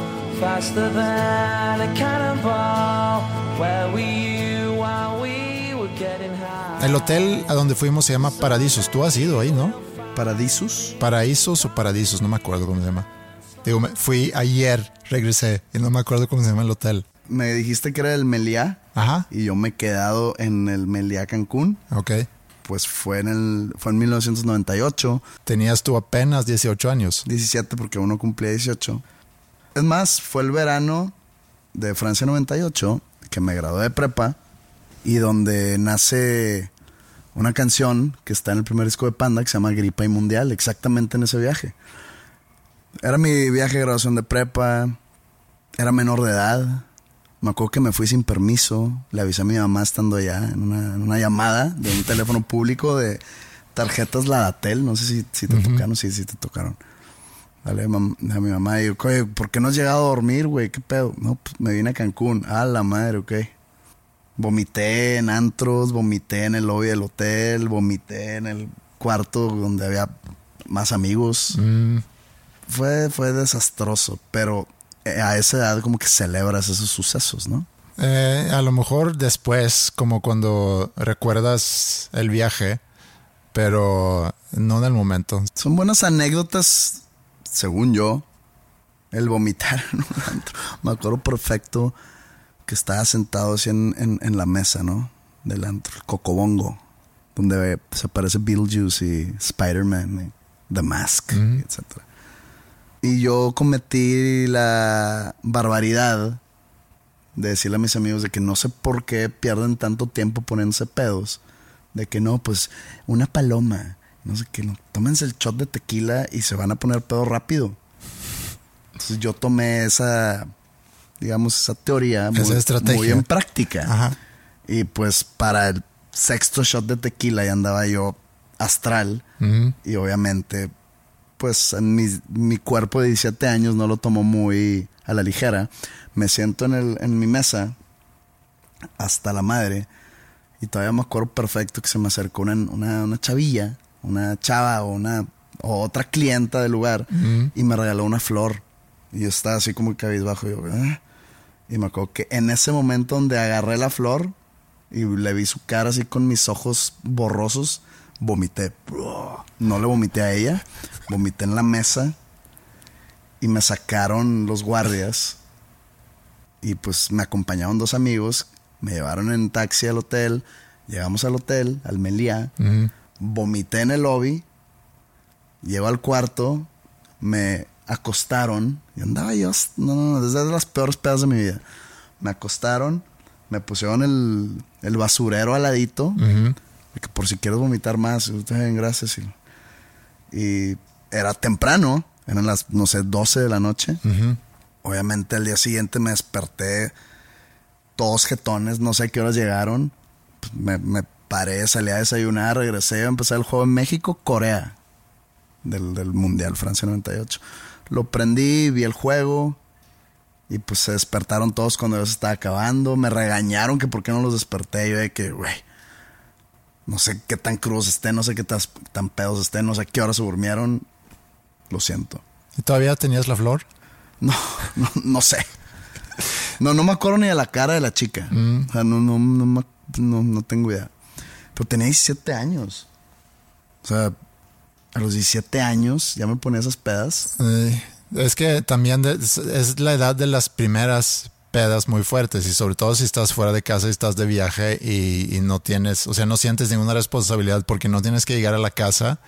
faster than a cannonball. Where were you while we were getting high? El hotel a donde fuimos se llama Paradisos. Tú has ido ahí, ¿no? Paradisus. Paraísos o Paradisos, no me acuerdo cómo se llama. Digo, me- fui ayer, regresé y no me acuerdo cómo se llama el hotel. Me dijiste que era el Meliá Ajá, y yo me he quedado en el Meliá Cancún. ok. Pues fue en el fue en 1998, Tenías tú apenas 18 años. 17 porque uno cumplía 18. Es más, fue el verano de Francia 98 que me gradué de prepa y donde nace una canción que está en el primer disco de Panda que se llama Gripa y Mundial, exactamente en ese viaje. Era mi viaje de graduación de prepa, era menor de edad. Me acuerdo que me fui sin permiso, le avisé a mi mamá estando allá en una, en una llamada de un teléfono público de tarjetas Ladatel, no sé si, si te tocaron, sí, sí te tocaron. Dale a mi mamá y yo, "Oye, ¿por qué no has llegado a dormir, güey? ¿Qué pedo? No, pues me vine a Cancún. Ah, la madre, ok. Vomité en antros, vomité en el lobby del hotel, vomité en el cuarto donde había más amigos. Mm, Fue, fue desastroso, pero a esa edad como que celebras esos sucesos, ¿no? eh, a lo mejor después, como cuando recuerdas el viaje, pero no en el momento. Son buenas anécdotas, según yo, el vomitar en un antro. Me acuerdo perfecto que estaba sentado así en, en- en la mesa, ¿no? Del antro, el cocobongo, donde se aparece Beetlejuice y Spider-Man, y The Mask, etc. Y yo cometí la barbaridad de decirle a mis amigos de que no sé por qué pierden tanto tiempo poniéndose pedos. De que no, pues una paloma, no sé qué, no, tómense el shot de tequila y se van a poner pedo rápido. Entonces yo tomé esa, digamos, esa teoría Esa muy, estrategia. muy en práctica. Ajá. Y pues para el sexto shot de tequila ya andaba yo astral. Y obviamente, pues mi, mi cuerpo de 17 años no lo tomó muy a la ligera. Me siento en, el, en mi mesa hasta la madre. Y todavía me acuerdo perfecto que se me acercó una, una, una chavilla, una chava o una o otra clienta del lugar y me regaló una flor. Y yo estaba así como cabizbajo. Y, yo, "Ah". y me acuerdo que en ese momento donde agarré la flor y le vi su cara así con mis ojos borrosos, vomité. No le vomité a ella, vomité en la mesa y me sacaron los guardias. Y pues me acompañaron dos amigos, me llevaron en taxi al hotel, llegamos al hotel, al Meliá, vomité en el lobby, llego al cuarto, me acostaron, y andaba yo, no, no, no, desde las peores pedas de mi vida. Me acostaron, me pusieron el, el basurero al ladito. De que por si quieres vomitar más, yo, "Está bien, gracias. Y, y era temprano, eran las, no sé, 12 de la noche. Obviamente al día siguiente me desperté todos jetones, no sé a qué horas llegaron. Pues, me, me paré, salí a desayunar, regresé a empezar el juego en México, Corea, del, del Mundial Francia 98. Lo prendí, vi el juego y pues se despertaron todos cuando ya se estaba acabando. Me regañaron que por qué no los desperté. Yo de que, güey, no sé qué tan crudos estén, no sé qué tan, tan pedos estén, no sé a qué horas se durmieron. Lo siento. ¿Y todavía tenías la flor? No, no, no sé. No, no me acuerdo ni de la cara de la chica. O sea, no, no, no, no, no tengo idea. Pero tenía 17 años. O sea, a los 17 años ya me ponía esas pedas. Eh, Es que también de- es, es la edad de las primeras pedas muy fuertes y sobre todo si estás fuera de casa y estás de viaje y, y no tienes, o sea, no sientes ninguna responsabilidad porque no tienes que llegar a la casa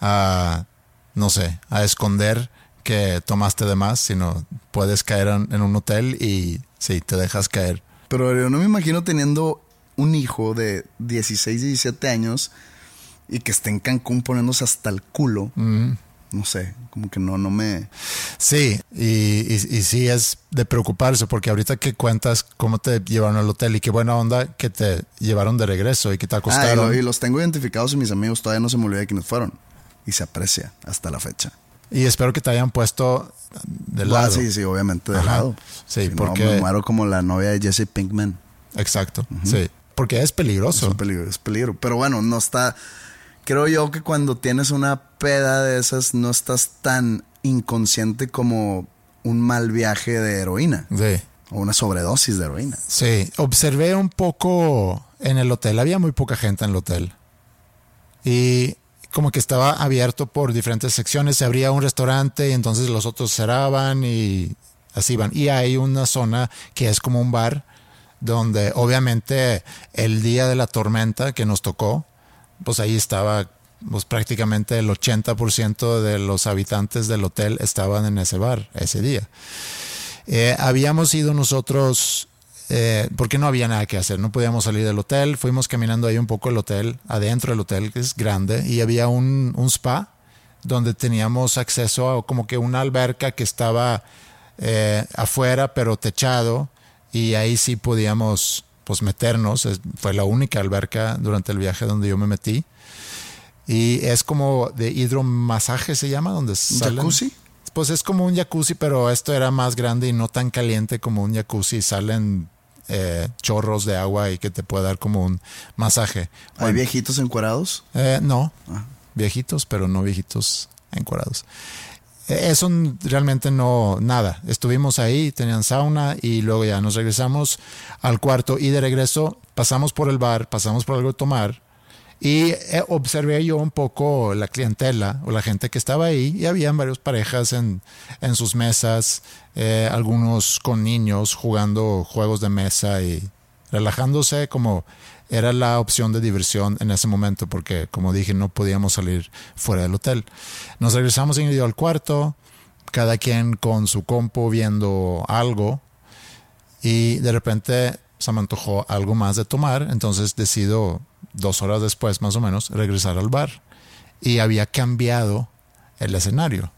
a, no sé, a esconder que tomaste de más, sino puedes caer en, en un hotel y sí, te dejas caer. Pero yo no me imagino teniendo un hijo de 16, 17 años y que esté en Cancún poniéndose hasta el culo. No sé, como que no, no me... Sí, y, y, y sí es de preocuparse porque ahorita que cuentas cómo te llevaron al hotel y qué buena onda que te llevaron de regreso y que te Ah, y, acostaron. lo- y los tengo identificados y mis amigos todavía no se me olvida de quiénes fueron. Y se aprecia hasta la fecha. Y espero que te hayan puesto de Ah, lado. sí, sí, obviamente de Ajá. lado. Sí, Si no, porque- me muero como la novia de Jesse Pinkman. Exacto. Sí. Porque es Es peligroso. un peligro, es peligro. Pero bueno, no está. Creo yo que cuando tienes una peda de esas, no estás tan inconsciente como un mal viaje de heroína Sí. o una sobredosis de heroína. Sí. Observé un poco en el hotel. Había muy poca gente en el hotel. Y como que estaba abierto por diferentes secciones. Se abría un restaurante y entonces los otros cerraban y así van. Y hay una zona que es como un bar donde obviamente el día de la tormenta que nos tocó, pues ahí estaba, pues prácticamente el 80% de los habitantes del hotel estaban en ese bar ese día. Eh, habíamos ido nosotros, eh, porque no había nada que hacer, no podíamos salir del hotel, fuimos caminando ahí un poco el hotel, adentro del hotel, que es grande, y había un, spa donde teníamos acceso a como que una alberca que estaba eh, afuera, pero techado, y ahí sí podíamos pues meternos, fue la única alberca durante el viaje donde yo me metí. Y es como de hidromasaje se llama, donde salen. jacuzzi? Pues es como un jacuzzi, pero esto era más grande y no tan caliente como un jacuzzi. Salen eh, chorros de agua y que te puede dar como un masaje. ¿Hay viejitos encuerados? eh, no, Ah. viejitos, pero no viejitos encuadrados. Eso realmente no, nada. Estuvimos ahí, tenían sauna y luego ya nos regresamos al cuarto y de regreso pasamos por el bar, pasamos por algo de tomar y eh, observé yo un poco la clientela o la gente que estaba ahí y habían varias parejas en, en sus mesas, eh, algunos con niños jugando juegos de mesa y relajándose como era la opción de diversión en ese momento porque como dije no podíamos salir fuera del hotel. Nos regresamos Ingrid al cuarto, cada quien con su compo viendo algo y de repente se me antojó algo más de tomar, entonces decido dos horas después más o menos regresar al bar y había cambiado el escenario.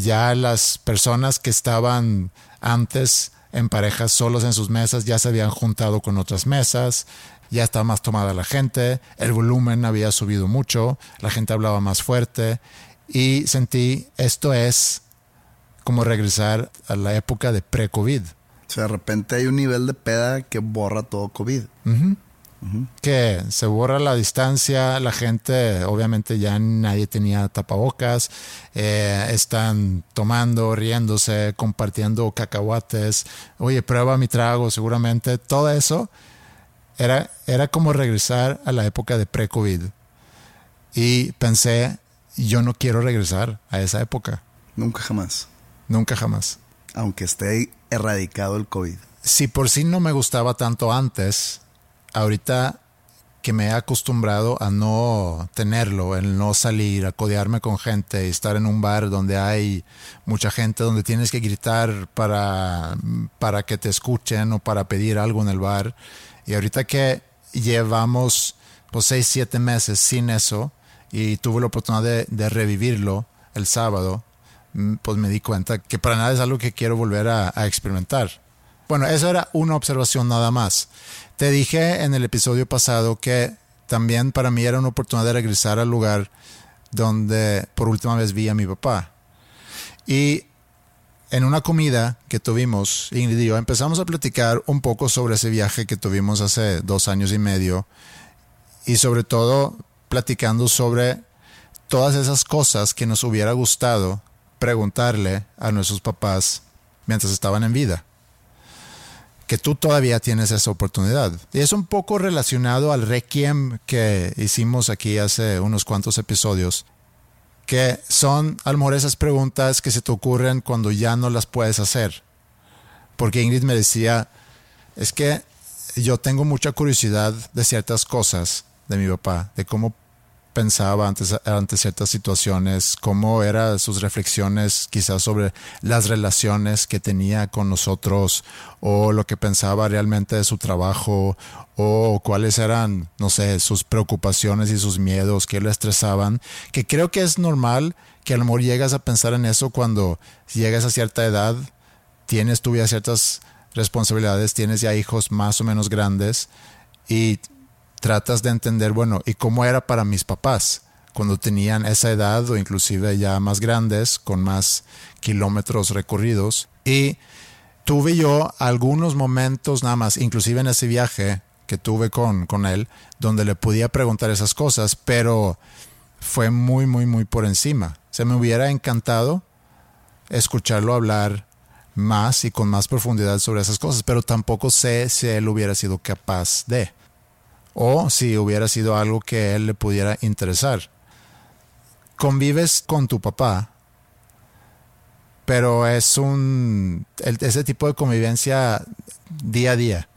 Ya las personas que estaban antes en parejas solos en sus mesas ya se habían juntado con otras mesas, ya estaba más tomada la gente, el volumen había subido mucho, la gente hablaba más fuerte y sentí esto es como regresar a la época de pre-COVID. O sea, de repente hay un nivel de peda que borra todo COVID. que se borra la distancia, la gente, obviamente ya nadie tenía tapabocas, eh, están tomando, riéndose, compartiendo cacahuates, oye, prueba mi trago, seguramente, todo eso era, era como regresar a la época de pre-COVID. Y pensé, yo no quiero regresar a esa época, Nunca jamás. nunca jamás. Aunque esté erradicado el COVID. si por sí no me gustaba tanto antes, ahorita que me he acostumbrado a no tenerlo, el no salir, a codearme con gente y estar en un bar donde hay mucha gente, donde tienes que gritar para, para que te escuchen o para pedir algo en el bar. Y ahorita que llevamos pues seis, siete meses sin eso y tuve la oportunidad de, revivirlo el sábado, mm, pues me di cuenta que para nada es algo que quiero volver a experimentar. Bueno, eso era una observación nada más. Te dije en el episodio pasado que también para mí era una oportunidad de regresar al lugar donde por última vez vi a mi papá. Y en una comida que tuvimos, Ingrid y yo, empezamos a platicar un poco sobre ese viaje que tuvimos hace dos años y medio y sobre todo platicando sobre todas esas cosas que nos hubiera gustado preguntarle a nuestros papás mientras estaban en vida. que tú todavía tienes esa oportunidad. Y es un poco relacionado al requiem que hicimos aquí hace unos cuantos episodios, son a esas preguntas que se te ocurren cuando ya no las puedes hacer. Porque Ingrid me decía, es que yo tengo mucha curiosidad de ciertas cosas de mi papá, de cómo pensaba antes, ante ciertas situaciones, cómo eran sus reflexiones quizás sobre las relaciones que tenía con nosotros o lo que pensaba realmente de su trabajo o cuáles eran, no sé, sus preocupaciones y sus miedos que le estresaban, que creo que es normal que a lo mejor llegas a pensar en eso cuando llegas a cierta edad, tienes tú ya ciertas responsabilidades, tienes ya hijos más o menos grandes y tratas de entender, bueno, ¿y cómo era para mis papás cuando tenían esa edad o inclusive ya más grandes, con más kilómetros recorridos? Y tuve yo algunos momentos nada más, inclusive en ese viaje que tuve con, con él, donde le podía preguntar esas cosas, pero fue muy, muy, muy por encima. Se me hubiera encantado escucharlo hablar más y con más profundidad sobre esas cosas, pero tampoco sé si él hubiera sido capaz de o si hubiera sido algo que a él le pudiera interesar. Convives con tu papá, pero es un ese tipo de convivencia día a día.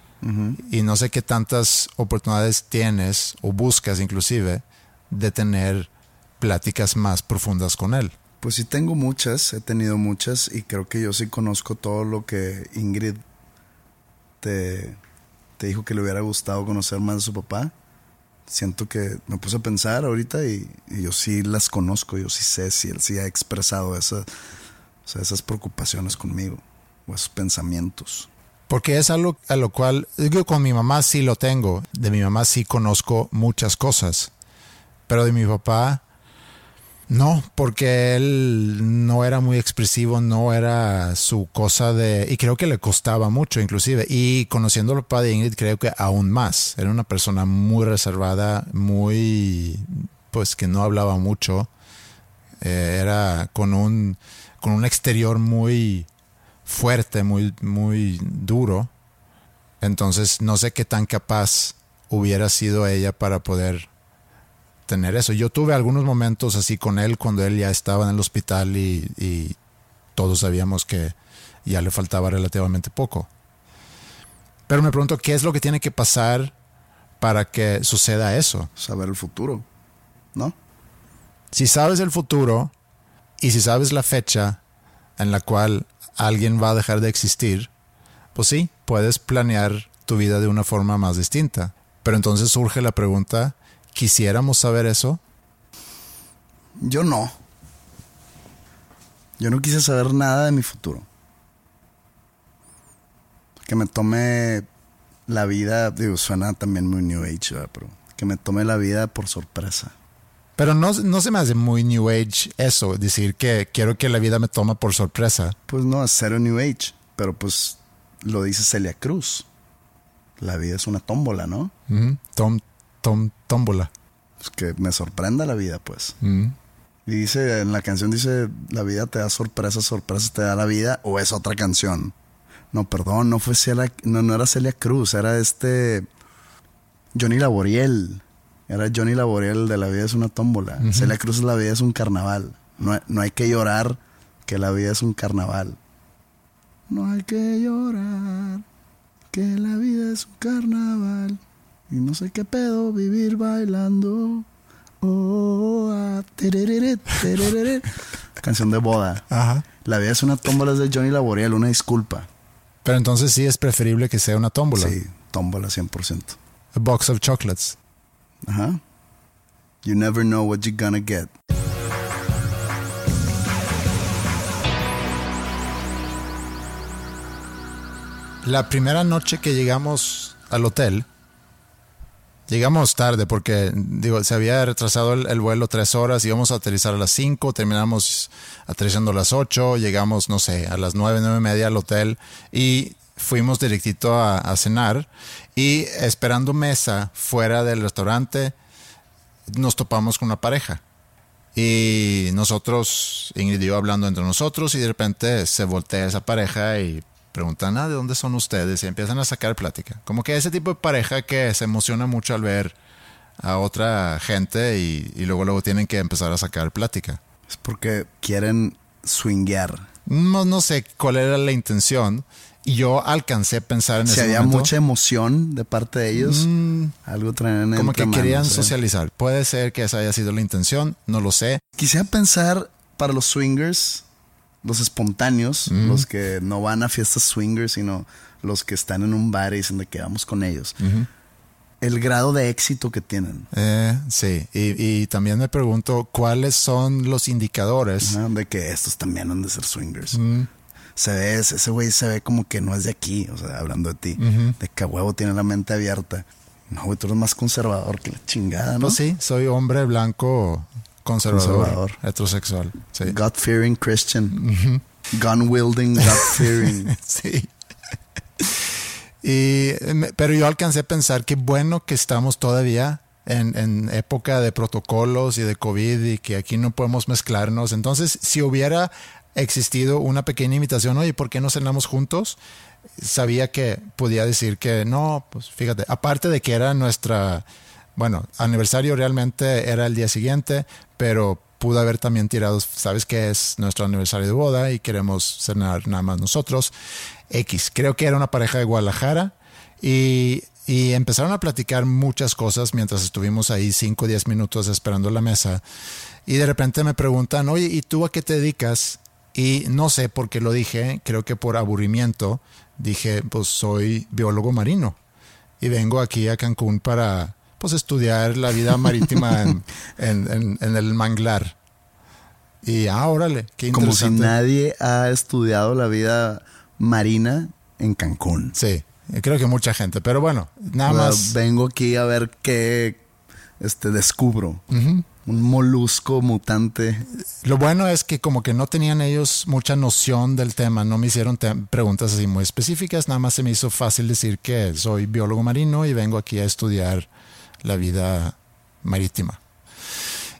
Y no sé qué tantas oportunidades tienes o buscas inclusive de tener pláticas más profundas con él. Pues sí tengo muchas, he tenido muchas y creo que yo sí conozco todo lo que Ingrid te, te dijo que le hubiera gustado conocer más de su papá. Siento que me puse a pensar ahorita y, yo sí las conozco, yo sí sé si él sí ha expresado esa, esas preocupaciones conmigo o esos pensamientos. Porque es algo a lo cual, digo, con mi mamá sí lo tengo, de mi mamá sí conozco muchas cosas, pero de mi papá no, porque él no era muy expresivo, no era su cosa de... Y creo que le costaba mucho inclusive. Y conociendo al padre de Ingrid creo que aún más. Era una persona muy reservada, muy... pues que no hablaba mucho. Eh, era con un, con un exterior muy fuerte, muy, muy duro. Entonces no sé qué tan capaz hubiera sido ella para poder tener eso. Yo tuve algunos momentos así con él cuando él ya estaba en el hospital y, todos sabíamos que ya le faltaba relativamente poco. Pero me pregunto, ¿qué es lo que tiene que pasar para que suceda eso? Saber el futuro, ¿no? Si sabes el futuro y si sabes la fecha en la cual alguien va a dejar de existir, pues sí, puedes planear tu vida de una forma más distinta. Pero entonces surge la pregunta, ¿Quisiéramos saber eso? Yo no. Yo no quise saber nada de mi futuro. Que me tome la vida, digo, suena también muy New Age, pero que me tome la vida por sorpresa. Pero no, no se me hace muy New Age eso, decir que quiero que la vida me tome por sorpresa. Pues no, es cero New Age, pero pues lo dice Celia Cruz. La vida es una tómbola, ¿no? Tom, tom, tómbola. Pues que me sorprenda la vida, pues. Mm. Y dice, en la canción dice, la vida te da sorpresas, sorpresas te da la vida, o es otra canción. No, perdón, no fue Celia, no, no era Celia Cruz, era este Johnny Laboriel. Era Johnny Laboriel de La vida es una tómbola. Celia Cruz es La vida es un carnaval. No, no hay que llorar que la vida es un carnaval. No hay que llorar que la vida es un carnaval. Y no sé qué pedo vivir bailando. Oh, ah, Canción de boda. Ajá. La vida es una tómbola de Johnny Laboriel, una disculpa. Pero entonces sí es preferible que sea una tómbola. Sí, tómbola 100%. A box of chocolates. Ajá. You never know what you're gonna get. La primera noche que llegamos al hotel, Llegamos tarde porque, digo, se había retrasado el, vuelo tres horas, íbamos a aterrizar a las cinco, terminamos aterrizando a las ocho, llegamos, no sé, a las nueve, nueve y media al hotel y fuimos directito a, cenar y esperando mesa fuera del restaurante nos topamos con una pareja. Y nosotros, Ingrid yo hablando entre nosotros y de repente se voltea esa pareja y preguntan, ah, ¿de dónde son ustedes? Y empiezan a sacar plática. Como que ese tipo de pareja que se emociona mucho al ver a otra gente y, y luego luego tienen que empezar a sacar plática. Es porque quieren swinguear. No, no sé cuál era la intención. Y yo alcancé a pensar en Si ese había momento. mucha emoción de parte de ellos, Mm, algo traían como que querían manos, ¿eh? socializar. Puede ser que esa haya sido la intención, no lo sé. Quisiera pensar para los swingers, los espontáneos, los que no van a fiestas swingers, sino los que están en un bar y dicen de que vamos con ellos. El grado de éxito que tienen. Eh, sí, y, y también me pregunto cuáles son los indicadores. ¿no? De que estos también han de ser swingers. Mm, Se ve, ese güey se ve como que no es de aquí, o sea, hablando de ti. De que a huevo tiene la mente abierta. No, güey, tú eres más conservador que la chingada, ¿no? Pues sí, soy hombre blanco conservador, Conservador. heterosexual. Sí. God-fearing Christian. Gun-wielding, God-fearing. Sí. Y, me- pero yo alcancé a pensar que bueno que estamos todavía en, en época de protocolos y de COVID y que aquí no podemos mezclarnos. Entonces, si hubiera existido una pequeña invitación, oye, ¿por qué no cenamos juntos? Sabía que podía decir que no, pues fíjate, aparte de que era nuestra, bueno, aniversario realmente era el día siguiente, pero pudo haber también tirado, sabes que es nuestro aniversario de boda y queremos cenar nada más nosotros. X, creo que era una pareja de Guadalajara y, y empezaron a platicar muchas cosas mientras estuvimos ahí 5 o 10 minutos esperando la mesa. Y de repente me preguntan, oye, ¿y tú a qué te dedicas? Y no sé por qué lo dije, creo que por aburrimiento, dije, pues soy biólogo marino y vengo aquí a Cancún para pues estudiar la vida marítima en, en- en- en el manglar. Y ah, órale, qué Como si nadie ha estudiado la vida marina en Cancún. Sí, creo que mucha gente, pero bueno, nada más. Vengo aquí a ver qué este, descubro. Un molusco mutante. Lo bueno es que como que no tenían ellos mucha noción del tema, no me hicieron preguntas así muy específicas, nada más se me hizo fácil decir que soy biólogo marino y vengo aquí a estudiar la vida marítima.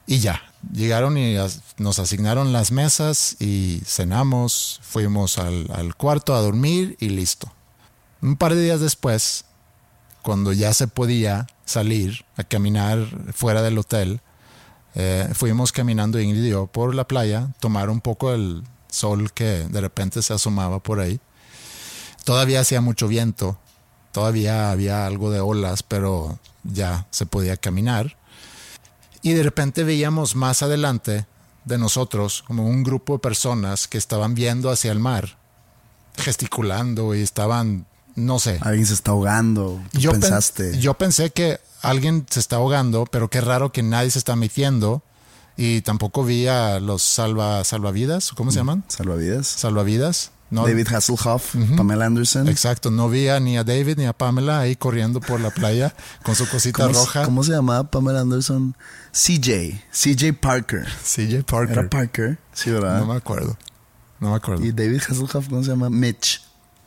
Y ya, llegaron y nos asignaron las mesas y cenamos, fuimos al, al cuarto a dormir y listo. Un par de días después, cuando ya se podía salir a caminar fuera del hotel, eh, fuimos caminando Ingrid y yo por la playa, tomar un poco el sol que de repente se asomaba por ahí. Todavía hacía mucho viento, todavía había algo de olas, pero ya se podía caminar. Y de repente veíamos más adelante de nosotros como un grupo de personas que estaban viendo hacia el mar, gesticulando y estaban, no sé, Alguien se está ahogando. Tú yo pen- pensaste. yo pensé que alguien se está ahogando, pero qué raro que nadie se está metiendo. Y tampoco vi a los salva, salvavidas, ¿cómo se llaman? Salvavidas. Salvavidas. No, David Hasselhoff, Pamela Anderson. Exacto, no vi a, ni a David ni a Pamela ahí corriendo por la playa con su cosita ¿Cómo, roja. ¿Cómo se llamaba Pamela Anderson? CJ. CJ Parker. CJ Parker. Era Parker. Sí, ¿verdad? No me acuerdo. No me acuerdo. Y David Hasselhoff, ¿cómo se llama? Mitch.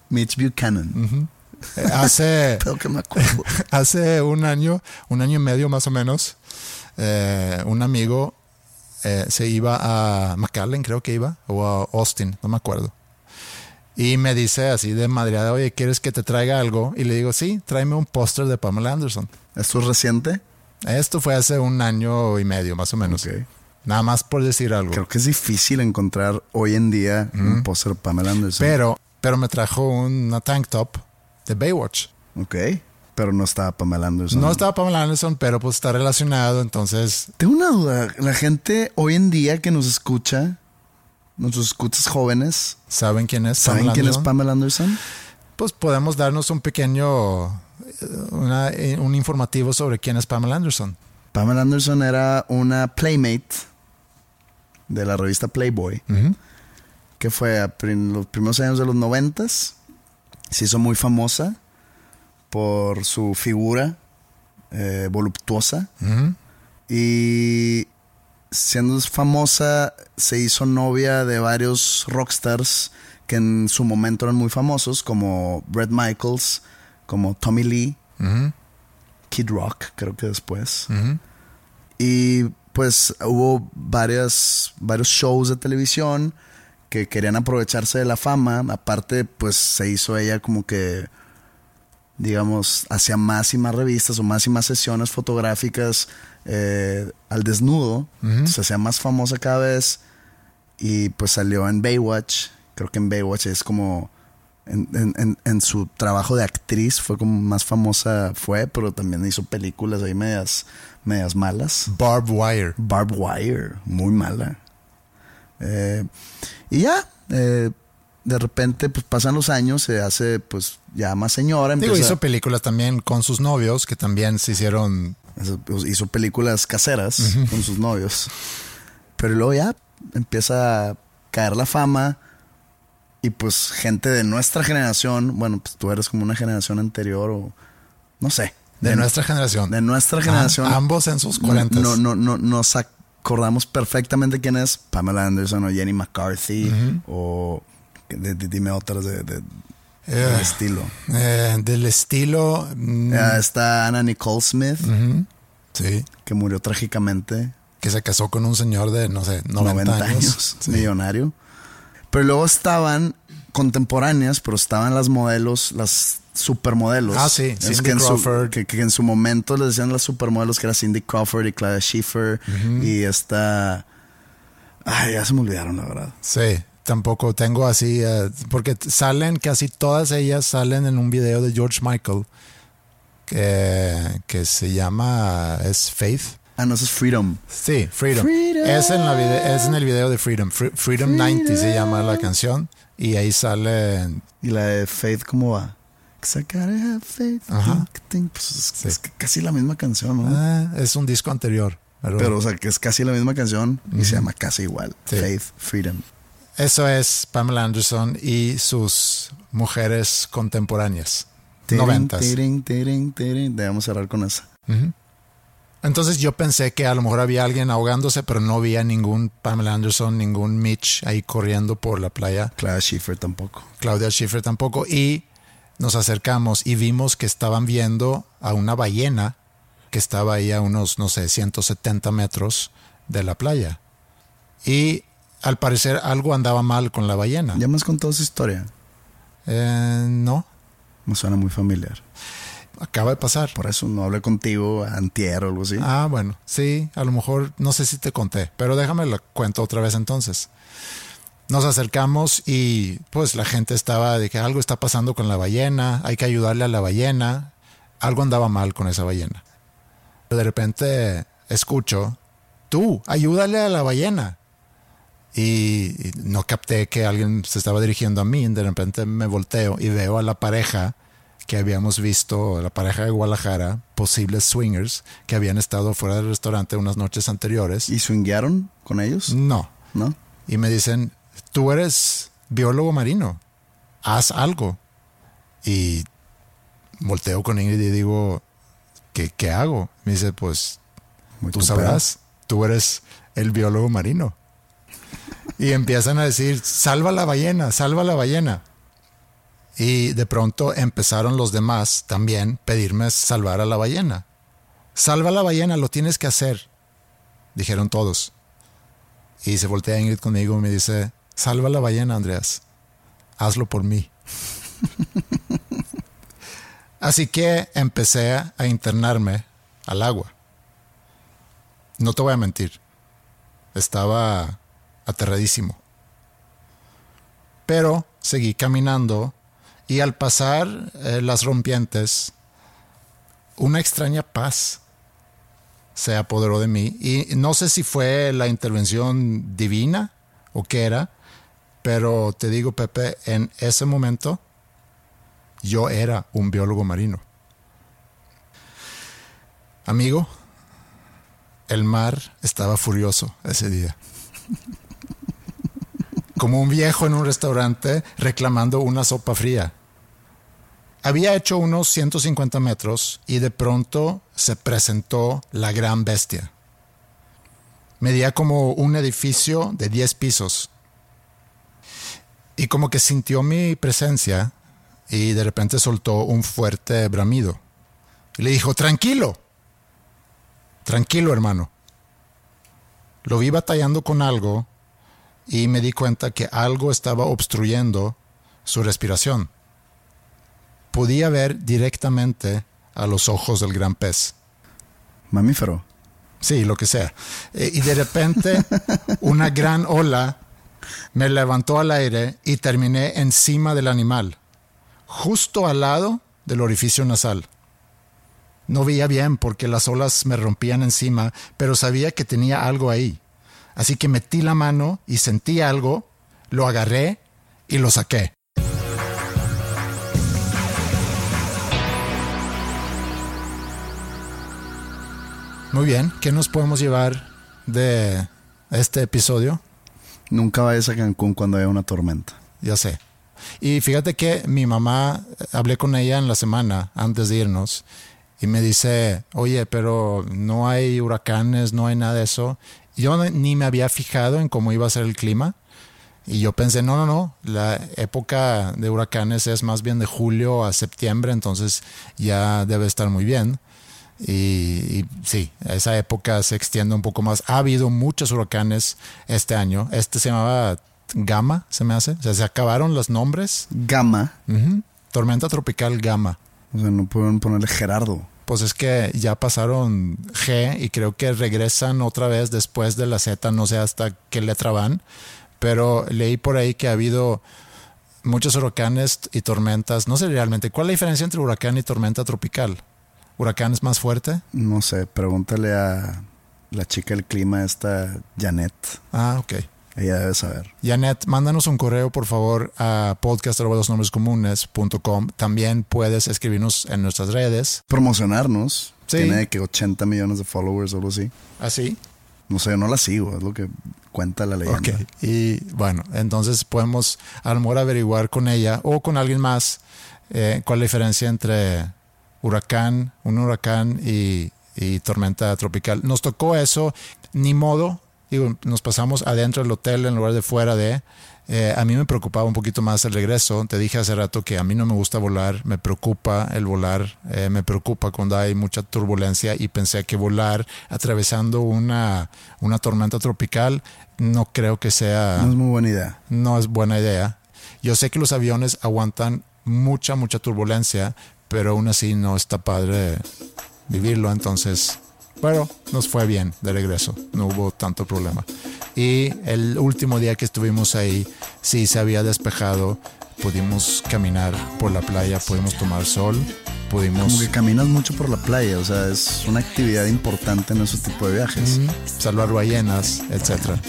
Mitch Buchanan. Eh, Hace, Creo que me acuerdo. hace un año, un año y medio más o menos, eh, un amigo eh, se iba a McAllen, creo que iba, o a Austin, no me acuerdo. Y me dice así de madreada, oye, ¿quieres que te traiga algo? Y le digo, sí, tráeme un póster de Pamela Anderson. ¿Esto es reciente? Esto fue hace un año y medio, más o menos. Ok. Nada más por decir algo. Creo que es difícil encontrar hoy en día un póster de Pamela Anderson. Pero, pero me trajo una tank top de Baywatch. Ok. Pero no estaba Pamela Anderson. No estaba Pamela Anderson, pero pues está relacionado, entonces Tengo una duda. La gente hoy en día que nos escucha, nuestros escuchas jóvenes, saben quién es. ¿saben Pamela quién es Anderson? Pamela Anderson? Pues podemos darnos un pequeño, eh, una- eh, un informativo sobre quién es Pamela Anderson. Pamela Anderson era una playmate de la revista Playboy, que fue a prim- los primeros años de los noventas. Se hizo muy famosa por su figura eh, voluptuosa. Y siendo famosa, se hizo novia de varios rockstars que en su momento eran muy famosos, como Bret Michaels, como Tommy Lee, Kid Rock, creo que después. Y pues hubo varias, varios shows de televisión que querían aprovecharse de la fama. Aparte, pues se hizo ella como que, digamos, hacía más y más revistas o más y más sesiones fotográficas eh, al desnudo. Se hacía más famosa cada vez. Y pues salió en Baywatch. Creo que en Baywatch es como. En, en- en su trabajo de actriz fue como más famosa fue, pero también hizo películas ahí medias, medias malas. Barbed Wire. Barbed Wire, muy mala. Eh, y ya, eh, de repente pues pasan los años, se hace pues ya más señora. Digo, empieza- hizo películas también con sus novios que también se hicieron. Hizo, hizo películas caseras con sus novios. Pero luego ya empieza a caer la fama y pues gente de nuestra generación, bueno, pues tú eres como una generación anterior o no sé. De nuestra generación. De nuestra Ah, generación. ambos en sus 40. No, no, no, nos acordamos perfectamente quién es Pamela Anderson o Jenny McCarthy o de- de- dime otras de, de- del estilo. eh, del estilo. mm, está Anna Nicole Smith, sí. que murió trágicamente, Que se casó con un señor de, no sé, 90, 90 años. años, Sí. millonario. Pero luego estaban contemporáneas, pero estaban las modelos, las supermodelos. Ah, sí, Es que en, su, que, que en su momento les decían las supermodelos que era Cindy Crawford y Claudia Schiffer y esta... Ay, ya se me olvidaron, la verdad. Sí, tampoco tengo así, eh, porque salen, casi todas ellas salen en un video de George Michael que, que se llama, es Faith. Ah, no, eso es Freedom. Sí, Freedom. Freedom. Es, en la vide- es en el video de Freedom. Fre- Freedom 90 se llama la canción. Y ahí sale. Y la de Faith, ¿cómo va? faith. Ajá. Pues es, casi la misma canción, ¿no? ah, es un disco anterior. Pero, Pero, o sea, que es casi la misma canción y se llama casi igual. Sí. Faith, Freedom. Eso es Pamela Anderson y sus mujeres contemporáneas. Noventas. Debemos cerrar con esa. Entonces yo pensé que a lo mejor había alguien ahogándose, pero no había ningún Pamela Anderson, ningún Mitch ahí corriendo por la playa. Clara Schiffer tampoco. Claudia Schiffer tampoco. Y nos acercamos y vimos que estaban viendo a una ballena que estaba ahí a unos, no sé, 170 metros de la playa. Y al parecer algo andaba mal con la ballena. Ya me has contado esa historia. Eh, no, Me suena muy familiar. acaba de pasar. Por eso no hablé contigo antier o algo así. Ah, bueno, sí, a lo mejor no sé si te conté, pero déjame lo cuento otra vez entonces. Nos acercamos y pues la gente estaba de que algo está pasando con la ballena, hay que ayudarle a la ballena, algo andaba mal con esa ballena. De repente escucho, tú, ayúdale a la ballena. Y, no capté que alguien se estaba dirigiendo a mí, de repente me volteo y veo a la pareja que habíamos visto, la pareja de Guadalajara, posibles swingers, que habían estado fuera del restaurante unas noches anteriores. ¿Y swinguearon con ellos? No. ¿No? Y me dicen, tú eres biólogo marino, haz algo. Y volteo con Ingrid y digo, ¿qué, qué hago? Me dice, pues Muy tú sabrás, tú eres el biólogo marino. Y empiezan a decir, salva la ballena, salva la ballena. Y de pronto empezaron los demás también pedirme salvar a la ballena. Salva la ballena, lo tienes que hacer. Dijeron todos. Y se voltea Ingrid conmigo y me dice, salva la ballena, Andreas. Hazlo por mí. Así que empecé a internarme al agua. No te voy a mentir. Estaba aterradísimo. Pero seguí caminando y al pasar eh, las rompientes, una extraña paz se apoderó de mí. Y no sé si fue la intervención divina o qué era, pero te digo, Pepe, en ese momento yo era un biólogo marino. Amigo, el mar estaba furioso ese día. Como un viejo en un restaurante reclamando una sopa fría. Había hecho unos 150 metros y de pronto se presentó la gran bestia. Medía como un edificio de 10 pisos. Y como que sintió mi presencia y de repente soltó un fuerte bramido. Le dijo, tranquilo, tranquilo hermano. Lo vi batallando con algo y me di cuenta que algo estaba obstruyendo su respiración. Podía ver directamente a los ojos del gran pez. Mamífero. Sí, lo que sea. Eh, y de repente una gran ola me levantó al aire y terminé encima del animal, justo al lado del orificio nasal. No veía bien porque las olas me rompían encima, pero sabía que tenía algo ahí. Así que metí la mano y sentí algo, lo agarré y lo saqué. Muy bien, ¿qué nos podemos llevar de este episodio? Nunca vayas a Cancún cuando haya una tormenta. Ya sé. Y fíjate que mi mamá, hablé con ella en la semana antes de irnos y me dice, oye, pero no hay huracanes, no hay nada de eso. Yo ni me había fijado en cómo iba a ser el clima. Y yo pensé, no, no, no, la época de huracanes es más bien de julio a septiembre, entonces ya debe estar muy bien. Y, sí, esa época se extiende un poco más. Ha habido muchos huracanes este año. Este se llamaba Gama, se me hace. O sea, se acabaron los nombres. Gama. Tormenta tropical Gama. O sea, no pueden ponerle Gerardo. Pues es que ya pasaron G y creo que regresan otra vez después de la Z, no sé hasta qué letra van, pero leí por ahí que ha habido muchos huracanes y tormentas. No sé realmente, ¿cuál es la diferencia entre huracán y tormenta tropical? ¿Huracán es más fuerte? No sé, pregúntale a la chica del clima, esta Janet. Ah, ok. Ella debe saber. Janet, mándanos un correo, por favor, a podcast.com. También puedes escribirnos en nuestras redes. Promocionarnos. Sí. Tiene que 80 millones de followers o algo así. ¿Así? No sé, yo no la sigo, es lo que cuenta la leyenda. Ok, y bueno, entonces podemos a lo mejor averiguar con ella o con alguien más eh, cuál es la diferencia entre huracán, un huracán y, tormenta tropical. Nos tocó eso, ni modo, digo, nos pasamos adentro del hotel en lugar de fuera de. Eh, a mí me preocupaba un poquito más el regreso. Te dije hace rato que a mí no me gusta volar, me preocupa el volar, eh, me preocupa cuando hay mucha turbulencia y pensé que volar atravesando una, una tormenta tropical no creo que sea... No es muy buena idea. No es buena idea. Yo sé que los aviones aguantan mucha, mucha turbulencia, pero aún así no está padre vivirlo. Entonces, bueno, nos fue bien de regreso, no hubo tanto problema. Y el último día que estuvimos ahí, sí se había despejado, pudimos caminar por la playa, pudimos tomar sol, pudimos... Como que caminas mucho por la playa, o sea, es una actividad importante en ese tipo de viajes. salvar ballenas, etcétera.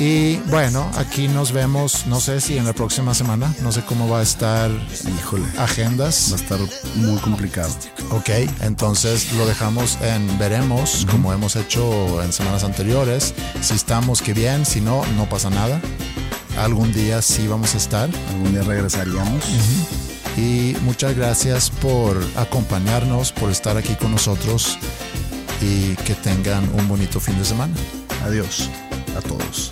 Y bueno, aquí nos vemos, no sé si en la próxima semana, no sé cómo va a estar Híjole, agendas. Va a estar muy complicado. Ok, entonces lo dejamos en veremos, como hemos hecho en semanas anteriores. Si estamos, que bien, si no, no pasa nada. Algún día sí vamos a estar. Algún día regresaríamos. Y muchas gracias por acompañarnos, por estar aquí con nosotros y que tengan un bonito fin de semana. Adiós a todos.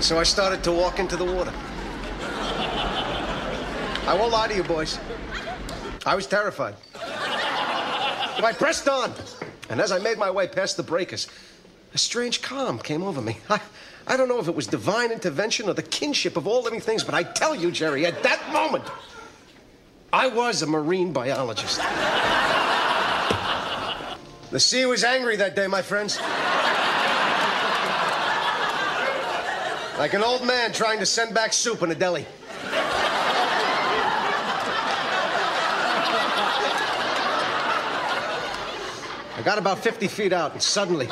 So I started to walk into the water. I won't lie to you, boys. I was terrified. But I pressed on. And as I made my way past the breakers, a strange calm came over me. I, I don't know if it was divine intervention or the kinship of all living things, but I tell you, Jerry, at that moment, I was a marine biologist. the sea was angry that day, my friends. Like an old man trying to send back soup in a deli. I got about 50 feet out, and suddenly,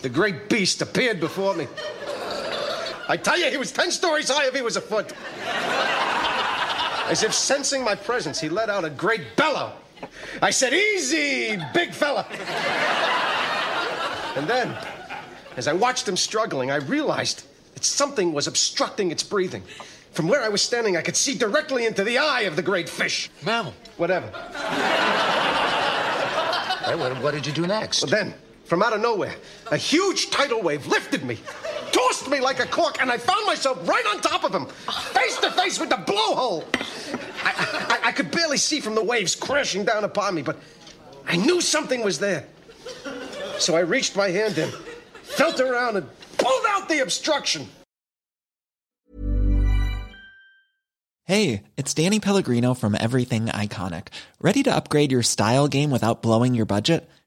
the great beast appeared before me. I tell you, he was 10 stories high if he was a foot. As if sensing my presence, he let out a great bellow. I said, Easy, big fella. And then, as I watched him struggling, I realized that something was obstructing its breathing. From where I was standing, I could see directly into the eye of the great fish. Mammal. Whatever. What did you do next? Well, then, from out of nowhere, a huge tidal wave lifted me, tossed me like a cork, and I found myself right on top of him, face to face with the blowhole. I, I, I could barely see from the waves crashing down upon me, but I knew something was there. So I reached my hand in, felt around, and pulled out the obstruction. Hey, it's Danny Pellegrino from Everything Iconic. Ready to upgrade your style game without blowing your budget?